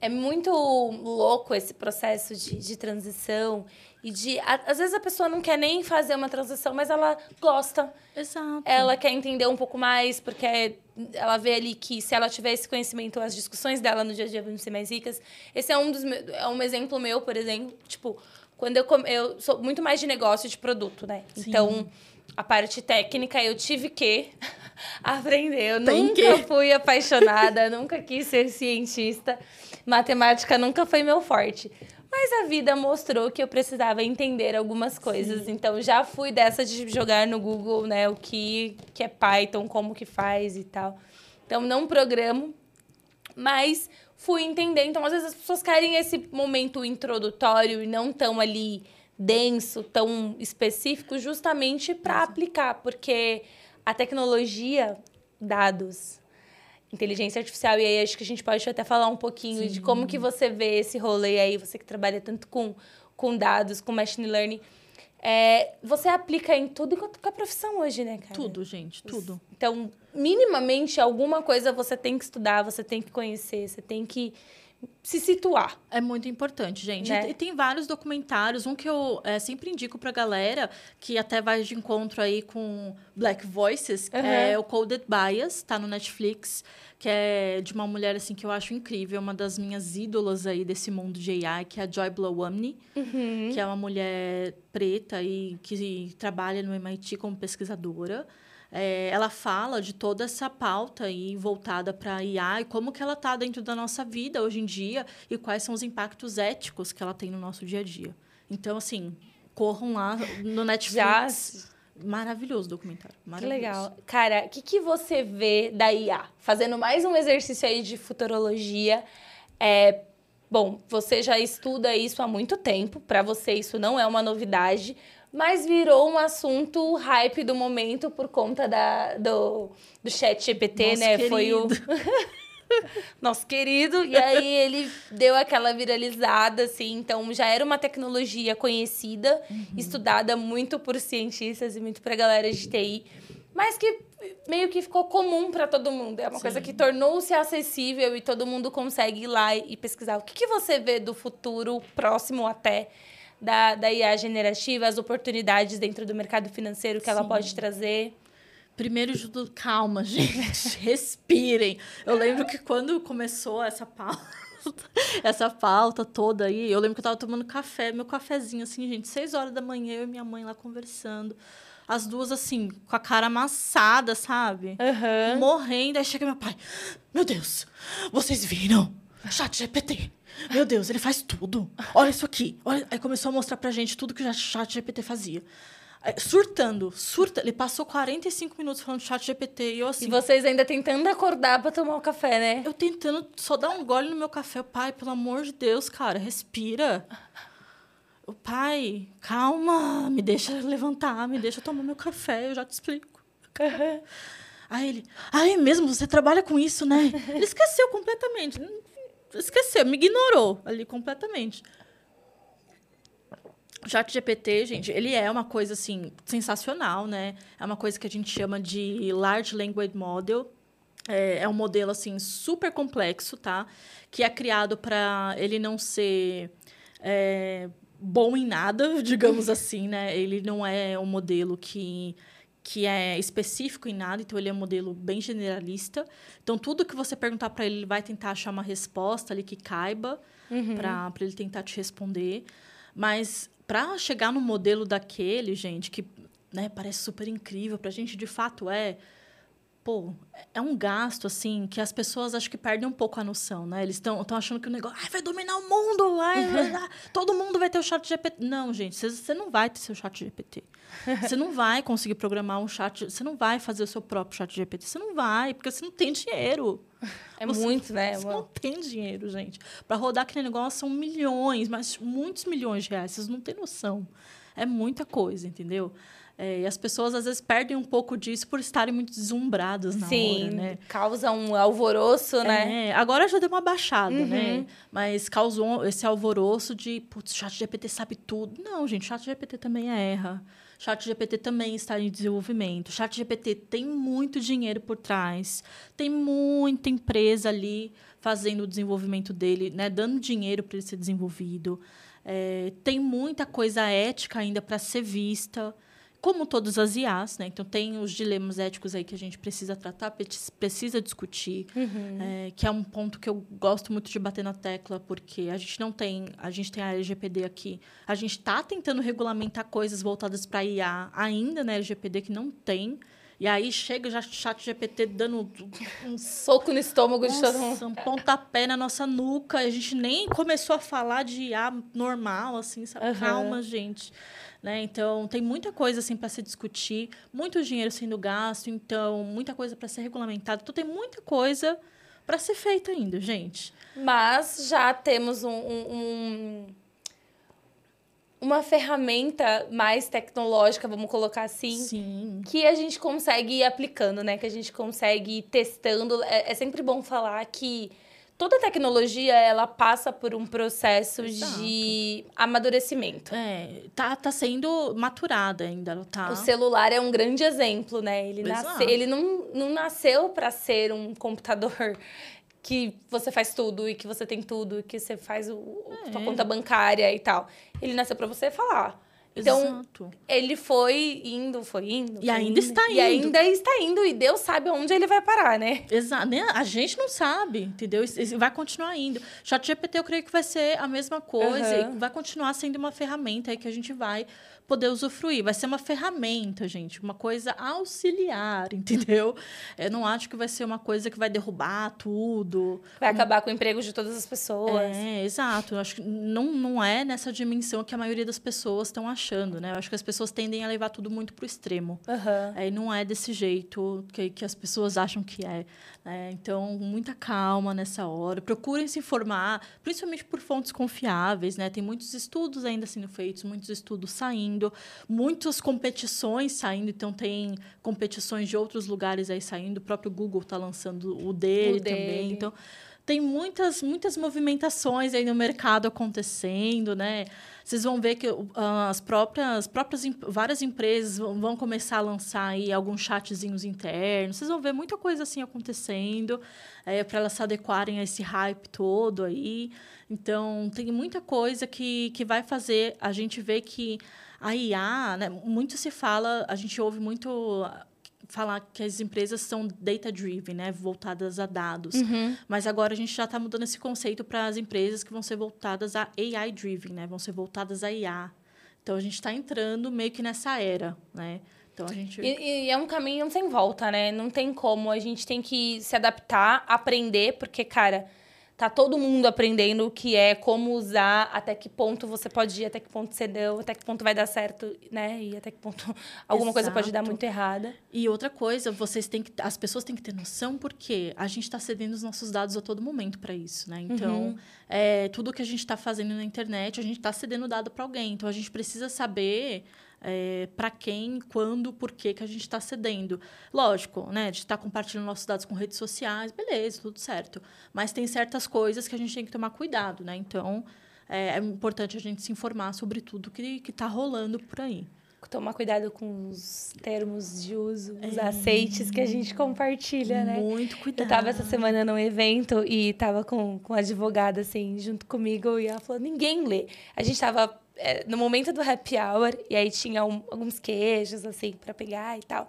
é muito louco esse processo de, de transição e de às vezes a pessoa não quer nem fazer uma transição, mas ela gosta. Exato. Ela quer entender um pouco mais porque ela vê ali que se ela tiver esse conhecimento, as discussões dela no dia a dia vão ser mais ricas. Esse é um dos é um exemplo meu, por exemplo, tipo, quando eu eu sou muito mais de negócio de produto, né? Sim. Então, a parte técnica eu tive que [laughs] aprender. Eu Tem nunca que. fui apaixonada, nunca quis ser cientista. Matemática nunca foi meu forte. Mas a vida mostrou que eu precisava entender algumas coisas. Sim. Então já fui dessa de jogar no Google, né, o que, que é Python, como que faz e tal. Então não programo, mas fui entender. Então às vezes as pessoas querem esse momento introdutório e não tão ali denso, tão específico, justamente para aplicar, porque a tecnologia, dados, inteligência artificial. E aí acho que a gente pode até falar um pouquinho Sim. de como que você vê esse rolê aí, você que trabalha tanto com, com dados, com machine learning. É, você aplica em tudo com a profissão hoje, né, cara? Tudo, gente, tudo. Então, minimamente, alguma coisa você tem que estudar, você tem que conhecer, você tem que se situar. É muito importante, gente. Né? E tem vários documentários. Um que eu é, sempre indico pra galera, que até vai de encontro aí com Black Voices, uhum. é o Coded Bias, tá no Netflix, que é de uma mulher assim que eu acho incrível, uma das minhas ídolas aí desse mundo de AI, que é a Joy Blowamney, uhum. que é uma mulher preta e que trabalha no MIT como pesquisadora. É, ela fala de toda essa pauta aí voltada para a IA e como que ela está dentro da nossa vida hoje em dia e quais são os impactos éticos que ela tem no nosso dia a dia. Então, assim, corram lá no Netflix. Já... Maravilhoso documentário. Maravilhoso. Que legal. Cara, o que, que você vê da IA? Fazendo mais um exercício aí de futurologia. É, bom, você já estuda isso há muito tempo. Para você, isso não é uma novidade mas virou um assunto hype do momento por conta da, do, do chat GPT, Nosso né? Querido. Foi o. [laughs] Nosso querido. E aí ele deu aquela viralizada, assim. Então já era uma tecnologia conhecida, uhum. estudada muito por cientistas e muito pra galera de TI, mas que meio que ficou comum para todo mundo. É uma Sim. coisa que tornou-se acessível e todo mundo consegue ir lá e pesquisar. O que, que você vê do futuro próximo até? Da, da IA generativa, as oportunidades dentro do mercado financeiro que Sim. ela pode trazer? Primeiro de tudo, calma, [laughs] gente. Respirem. Eu lembro que quando começou essa pauta, [laughs] essa pauta toda aí, eu lembro que eu tava tomando café, meu cafezinho, assim, gente, seis horas da manhã, eu e minha mãe lá conversando. As duas, assim, com a cara amassada, sabe? Uhum. Morrendo. Aí chega meu pai. Meu Deus, vocês viram? Chat GPT. Meu Deus, ele faz tudo. Olha isso aqui. Olha. Aí começou a mostrar pra gente tudo que o chat GPT fazia. Surtando, surta. Ele passou 45 minutos falando chat GPT e eu assim. E vocês ainda tentando acordar para tomar o café, né? Eu tentando só dar um gole no meu café. Pai, pelo amor de Deus, cara, respira. O pai, calma, me deixa levantar, me deixa tomar meu café, eu já te explico. Aí ele, ah, é mesmo? Você trabalha com isso, né? Ele esqueceu completamente esqueceu, me ignorou ali completamente. O chat GPT, gente, ele é uma coisa, assim, sensacional, né? É uma coisa que a gente chama de Large Language Model. É, é um modelo, assim, super complexo, tá? Que é criado para ele não ser... É, bom em nada, [laughs] digamos assim, né? Ele não é um modelo que que é específico em nada, então ele é um modelo bem generalista. Então, tudo que você perguntar para ele, ele vai tentar achar uma resposta ali que caiba uhum. para ele tentar te responder. Mas para chegar no modelo daquele, gente, que né, parece super incrível, para a gente de fato é pô, é um gasto, assim, que as pessoas acho que perdem um pouco a noção, né? Eles estão achando que o negócio vai dominar o mundo, [laughs] vai, vai, todo mundo vai ter o chat GPT. Não, gente, você não vai ter seu chat GPT. Você [laughs] não vai conseguir programar um chat, você não vai fazer o seu próprio chat GPT. Você não vai, porque você não tem dinheiro. É você, muito, né? Você não tem dinheiro, gente. Para rodar aquele negócio são milhões, mas muitos milhões de reais. Vocês não têm noção. É muita coisa, entendeu? É, e as pessoas às vezes perdem um pouco disso por estarem muito deslumbradas na Sim, hora, né? causa um alvoroço, né? É, agora já deu uma baixada, né? uhum. né? Mas causou esse alvoroço de, putz, chat GPT sabe tudo. Não, gente, chat GPT também erra. Chat GPT também está em desenvolvimento. Chat GPT tem muito dinheiro por trás. Tem muita empresa ali fazendo o desenvolvimento dele, né? Dando dinheiro para ele ser desenvolvido. É, tem muita coisa ética ainda para ser vista como todas as IAs, né? Então tem os dilemas éticos aí que a gente precisa tratar, precisa discutir, uhum. é, que é um ponto que eu gosto muito de bater na tecla, porque a gente não tem, a gente tem a LGPD aqui, a gente está tentando regulamentar coisas voltadas para IA ainda na LGPD que não tem. E aí chega já chat GPT dando um soco no estômago de todo mundo. Um pontapé na nossa nuca. A gente nem começou a falar de IA normal, assim, sabe? Uhum. Calma, gente. Né? Então, tem muita coisa assim para se discutir, muito dinheiro sendo gasto, então, muita coisa para ser regulamentada. Então, tem muita coisa para ser feita ainda, gente. Mas já temos um, um, um, uma ferramenta mais tecnológica, vamos colocar assim, Sim. que a gente consegue ir aplicando, né? Que a gente consegue ir testando. É, é sempre bom falar que toda tecnologia ela passa por um processo Exato. de amadurecimento. É, tá, tá sendo maturada ainda, tá? O celular é um grande exemplo, né? Ele, nasce, ele não, não nasceu para ser um computador [laughs] que você faz tudo e que você tem tudo, e que você faz o, é. sua conta bancária e tal. Ele nasceu para você falar. Então, Exato. ele foi indo, foi indo. E foi ainda indo, está indo. E ainda está indo. E Deus sabe onde ele vai parar, né? Exato. A gente não sabe, entendeu? E vai continuar indo. Chat GPT, eu creio que vai ser a mesma coisa. Uhum. vai continuar sendo uma ferramenta aí que a gente vai poder usufruir. Vai ser uma ferramenta, gente, uma coisa auxiliar, [laughs] entendeu? Eu não acho que vai ser uma coisa que vai derrubar tudo. Vai acabar com o emprego de todas as pessoas. É, exato. Eu acho que não, não é nessa dimensão que a maioria das pessoas estão achando, né? Eu acho que as pessoas tendem a levar tudo muito pro extremo. Uhum. É, e não é desse jeito que, que as pessoas acham que é. Né? Então, muita calma nessa hora. Procurem se informar, principalmente por fontes confiáveis, né? Tem muitos estudos ainda sendo feitos, muitos estudos saindo saindo, muitas competições saindo, então tem competições de outros lugares aí saindo, o próprio Google está lançando o dele, o também. Dele. Então, tem muitas, muitas movimentações aí no mercado acontecendo, né? Vocês vão ver que as próprias, próprias várias empresas vão começar a lançar aí alguns chatzinhos internos. Vocês vão ver muita coisa assim acontecendo é, para elas se adequarem a esse hype todo aí. Então, tem muita coisa que, que vai fazer a gente ver que a IA, né, muito se fala, a gente ouve muito falar que as empresas são data-driven, né, voltadas a dados. Uhum. Mas agora a gente já está mudando esse conceito para as empresas que vão ser voltadas a AI-driven, né, vão ser voltadas a IA. Então a gente está entrando meio que nessa era, né? Então a gente. E, e, é um caminho sem volta, né? Não tem como. A gente tem que se adaptar, aprender, porque, cara tá todo mundo aprendendo o que é, como usar, até que ponto você pode ir, até que ponto você deu, até que ponto vai dar certo, né? E até que ponto [laughs] alguma Exato. coisa pode dar muito errada. E outra coisa, vocês têm que, as pessoas têm que ter noção porque a gente está cedendo os nossos dados a todo momento para isso, né? Então, uhum. é, tudo que a gente está fazendo na internet, a gente está cedendo dado para alguém. Então, a gente precisa saber é, para quem, quando, por que, que a gente está cedendo. Lógico, né? A gente está compartilhando nossos dados com redes sociais, beleza, tudo certo. Mas tem certas coisas que a gente tem que tomar cuidado, né? Então, é, é importante a gente se informar sobre tudo que está rolando por aí tomar cuidado com os termos de uso, os é. aceites que a gente compartilha, né? Muito cuidado. Eu estava essa semana num evento e estava com, com a advogada, assim, junto comigo, e ela falou, ninguém lê. A gente estava é, no momento do happy hour, e aí tinha um, alguns queijos, assim, para pegar e tal.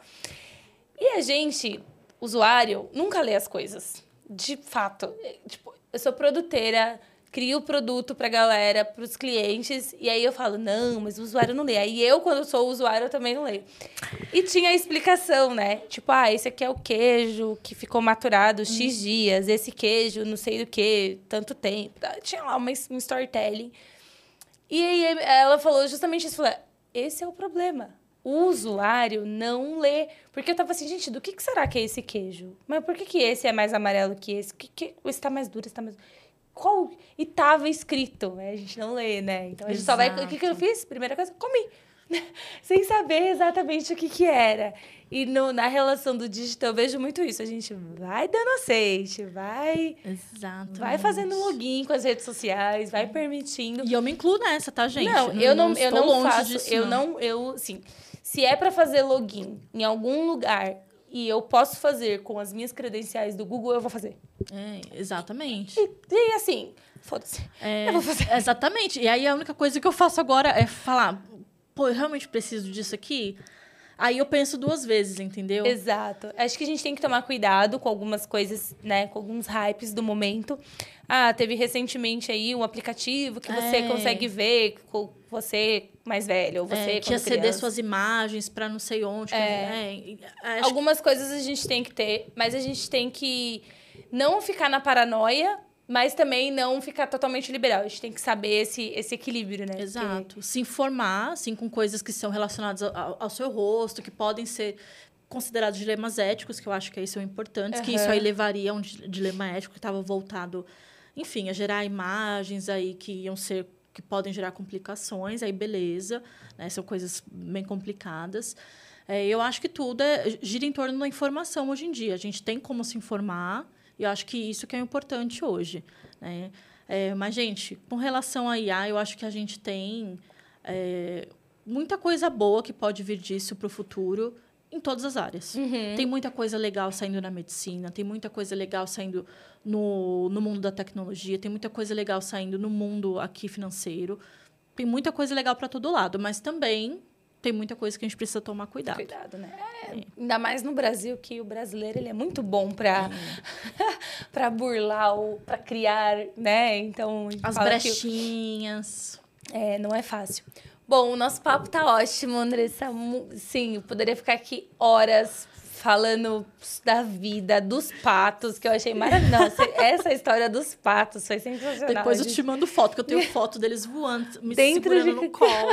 E a gente, usuário, nunca lê as coisas. De fato. É, tipo, eu sou produteira, crio o produto para a galera, para os clientes, e aí eu falo, não, mas o usuário não lê. Aí eu, quando sou usuário, eu também não leio. E tinha a explicação, né? Tipo, ah, esse aqui é o queijo que ficou maturado X hum. dias, esse queijo não sei do que, tanto tempo. Tinha lá uma, um storytelling. E aí ela falou justamente isso. Falou, esse é o problema. O usuário não lê. Porque eu tava assim, gente, do que, que será que é esse queijo? Mas por que, que esse é mais amarelo que esse? Que, que, esse tá mais duro, esse tá mais... Qual? E tava escrito. A gente não lê, né? Então a gente Exato. só vai... O que, que eu fiz? Primeira coisa, comi. [laughs] sem saber exatamente o que, que era. E no, na relação do digital, eu vejo muito isso. A gente vai dando aceite, vai. Exato. Vai fazendo login com as redes sociais, vai permitindo. E eu me incluo nessa, tá, gente? Não, eu não, não eu não faço. Disso, eu não, eu, sim. Se é para fazer login em algum lugar e eu posso fazer com as minhas credenciais do Google, eu vou fazer. É, exatamente. E, e assim, foda-se. É, eu vou fazer. Exatamente. E aí a única coisa que eu faço agora é falar, pô, eu realmente preciso disso aqui? Aí eu penso duas vezes, entendeu? Exato. Acho que a gente tem que tomar cuidado com algumas coisas, né? Com alguns hypes do momento. Ah, teve recentemente aí um aplicativo que você é. consegue ver com você mais velho, ou você é, que ia ceder suas imagens para não sei onde. É. é Algumas que... coisas a gente tem que ter, mas a gente tem que não ficar na paranoia mas também não ficar totalmente liberal. A gente tem que saber esse, esse equilíbrio, né? Exato. Porque... Se informar, assim, com coisas que são relacionadas ao, ao, seu rosto, que podem ser considerados dilemas éticos, que eu acho que aí são importantes, uhum. que isso aí levaria a um dilema ético que estava voltado, enfim, a gerar imagens aí que iam ser que podem gerar complicações, aí beleza, né? São coisas bem complicadas. É, eu acho que tudo é, gira em torno da informação hoje em dia. A gente tem como se informar, e eu acho que isso que é importante hoje. Né? É, mas, gente, com relação à IA, eu acho que a gente tem é, muita coisa boa que pode vir disso para o futuro em todas as áreas. Uhum. Tem muita coisa legal saindo na medicina, tem muita coisa legal saindo no, no mundo da tecnologia, tem muita coisa legal saindo no mundo aqui financeiro. tem muita coisa legal para todo lado, mas também tem muita coisa que a gente precisa tomar cuidado. Cuidado, né? É, ainda mais no Brasil, que o brasileiro ele é muito bom para [laughs] para burlar ou para criar, né? Então, as brechinhas. Que, é, não é fácil. Bom, o nosso papo tá ótimo, Andressa. Sim, eu poderia ficar aqui horas falando da vida, dos patos, que eu achei maravilhoso. [laughs] Essa história dos patos foi sensacional. Depois eu te mando foto, que eu tenho [laughs] foto deles voando, me Dentro segurando de... no colo.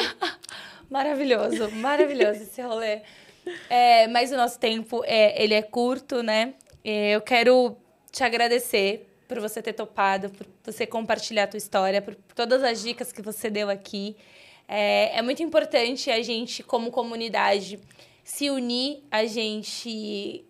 Maravilhoso, maravilhoso esse rolê. É, mas o nosso tempo, é, ele é curto, né? É, eu quero te agradecer por você ter topado, por você compartilhar a tua história, por todas as dicas que você deu aqui. É, é muito importante a gente, como comunidade, se unir, a gente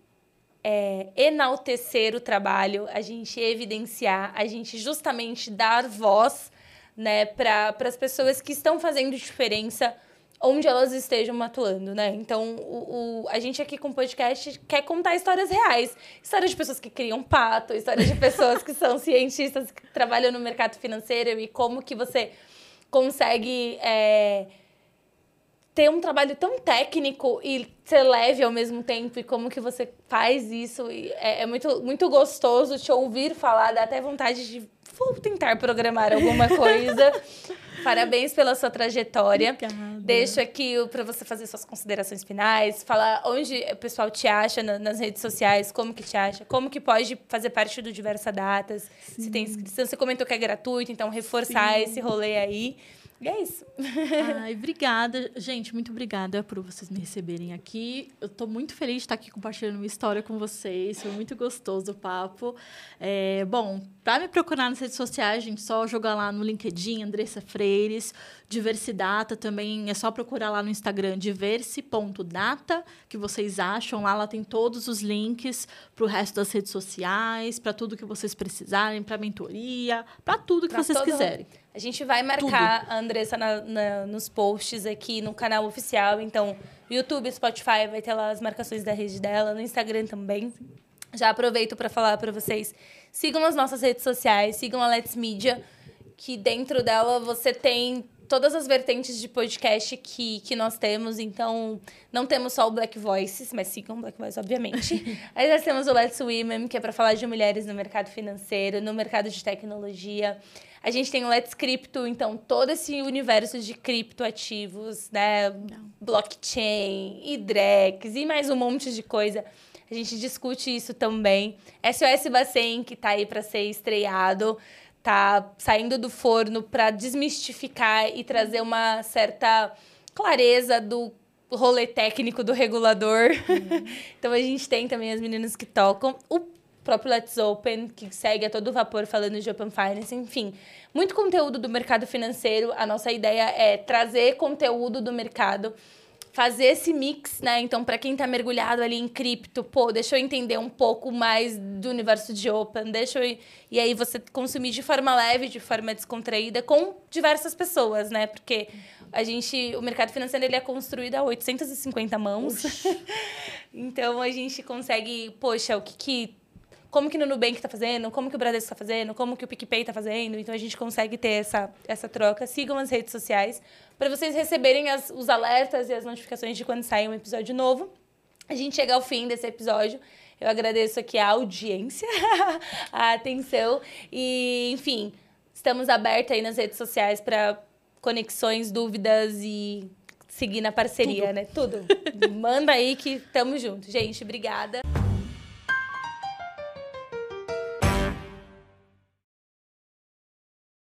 é, enaltecer o trabalho, a gente evidenciar, a gente justamente dar voz né, para as pessoas que estão fazendo diferença onde elas estejam atuando, né? Então, o, o, a gente aqui com o podcast quer contar histórias reais. Histórias de pessoas que criam pato, histórias de pessoas que são [laughs] cientistas, que trabalham no mercado financeiro e como que você consegue... É, ter um trabalho tão técnico e ser leve ao mesmo tempo e como que você faz isso é, é, muito, muito gostoso te ouvir falar, dá até vontade de vou tentar programar alguma coisa. [laughs] Parabéns pela sua trajetória. Obrigada. Deixo aqui para você fazer suas considerações finais, falar onde o pessoal te acha nas redes sociais, como que te acha, como que pode fazer parte do Diversa Datas, Sim. se tem inscrição. Você comentou que é gratuito, então reforçar Sim. esse rolê aí. E é isso. [laughs] Ai, obrigada. Gente, muito obrigada por vocês me receberem aqui. Eu estou muito feliz de estar aqui compartilhando uma história com vocês. Foi muito gostoso o papo. É, bom, para me procurar nas redes sociais, gente, só jogar lá no LinkedIn, Andressa Freires. Diversidata também, é só procurar lá no Instagram, diverse.data, que vocês acham. Lá, lá tem todos os links para o resto das redes sociais, para tudo que vocês precisarem, para mentoria, para tudo que pra vocês todo... quiserem. A gente vai marcar Tudo. a Andressa na, na, nos posts aqui no canal oficial. Então, YouTube, Spotify, vai ter lá as marcações da rede dela, no Instagram também. Já aproveito para falar para vocês. Sigam as nossas redes sociais, sigam a Let's Media, que dentro dela você tem todas as vertentes de podcast que, que nós temos. Então, não temos só o Black Voices, mas sigam o Black Voices, obviamente. [laughs] Aí nós temos o Let's Women, que é para falar de mulheres no mercado financeiro, no mercado de tecnologia. A gente tem o Let's Crypto, então todo esse universo de criptoativos, né? Não. Blockchain, IDREX e mais um monte de coisa. A gente discute isso também. SOS Bacen, que está aí para ser estreado, tá saindo do forno para desmistificar e trazer uma certa clareza do rolê técnico do regulador. Uhum. [laughs] então a gente tem também as meninas que tocam. O próprio Let's Open, que segue a todo vapor falando de Open Finance, enfim. Muito conteúdo do mercado financeiro. A nossa ideia é trazer conteúdo do mercado, fazer esse mix, né? Então, para quem está mergulhado ali em cripto, pô, deixa eu entender um pouco mais do universo de Open, deixa eu... E aí você consumir de forma leve, de forma descontraída, com diversas pessoas, né? Porque a gente, o mercado financeiro ele é construído a 850 mãos. [laughs] então a gente consegue, poxa, o que, que como que no Nubank está fazendo, como que o Bradesco está fazendo, como que o PicPay está fazendo. Então, a gente consegue ter essa, essa troca. Sigam as redes sociais para vocês receberem as, os alertas e as notificações de quando sair um episódio novo. A gente chega ao fim desse episódio. Eu agradeço aqui a audiência, [laughs] a atenção. E, enfim, estamos abertos aí nas redes sociais para conexões, dúvidas e seguir na parceria, Tudo. né? Tudo. Manda aí que estamos juntos. Gente, obrigada.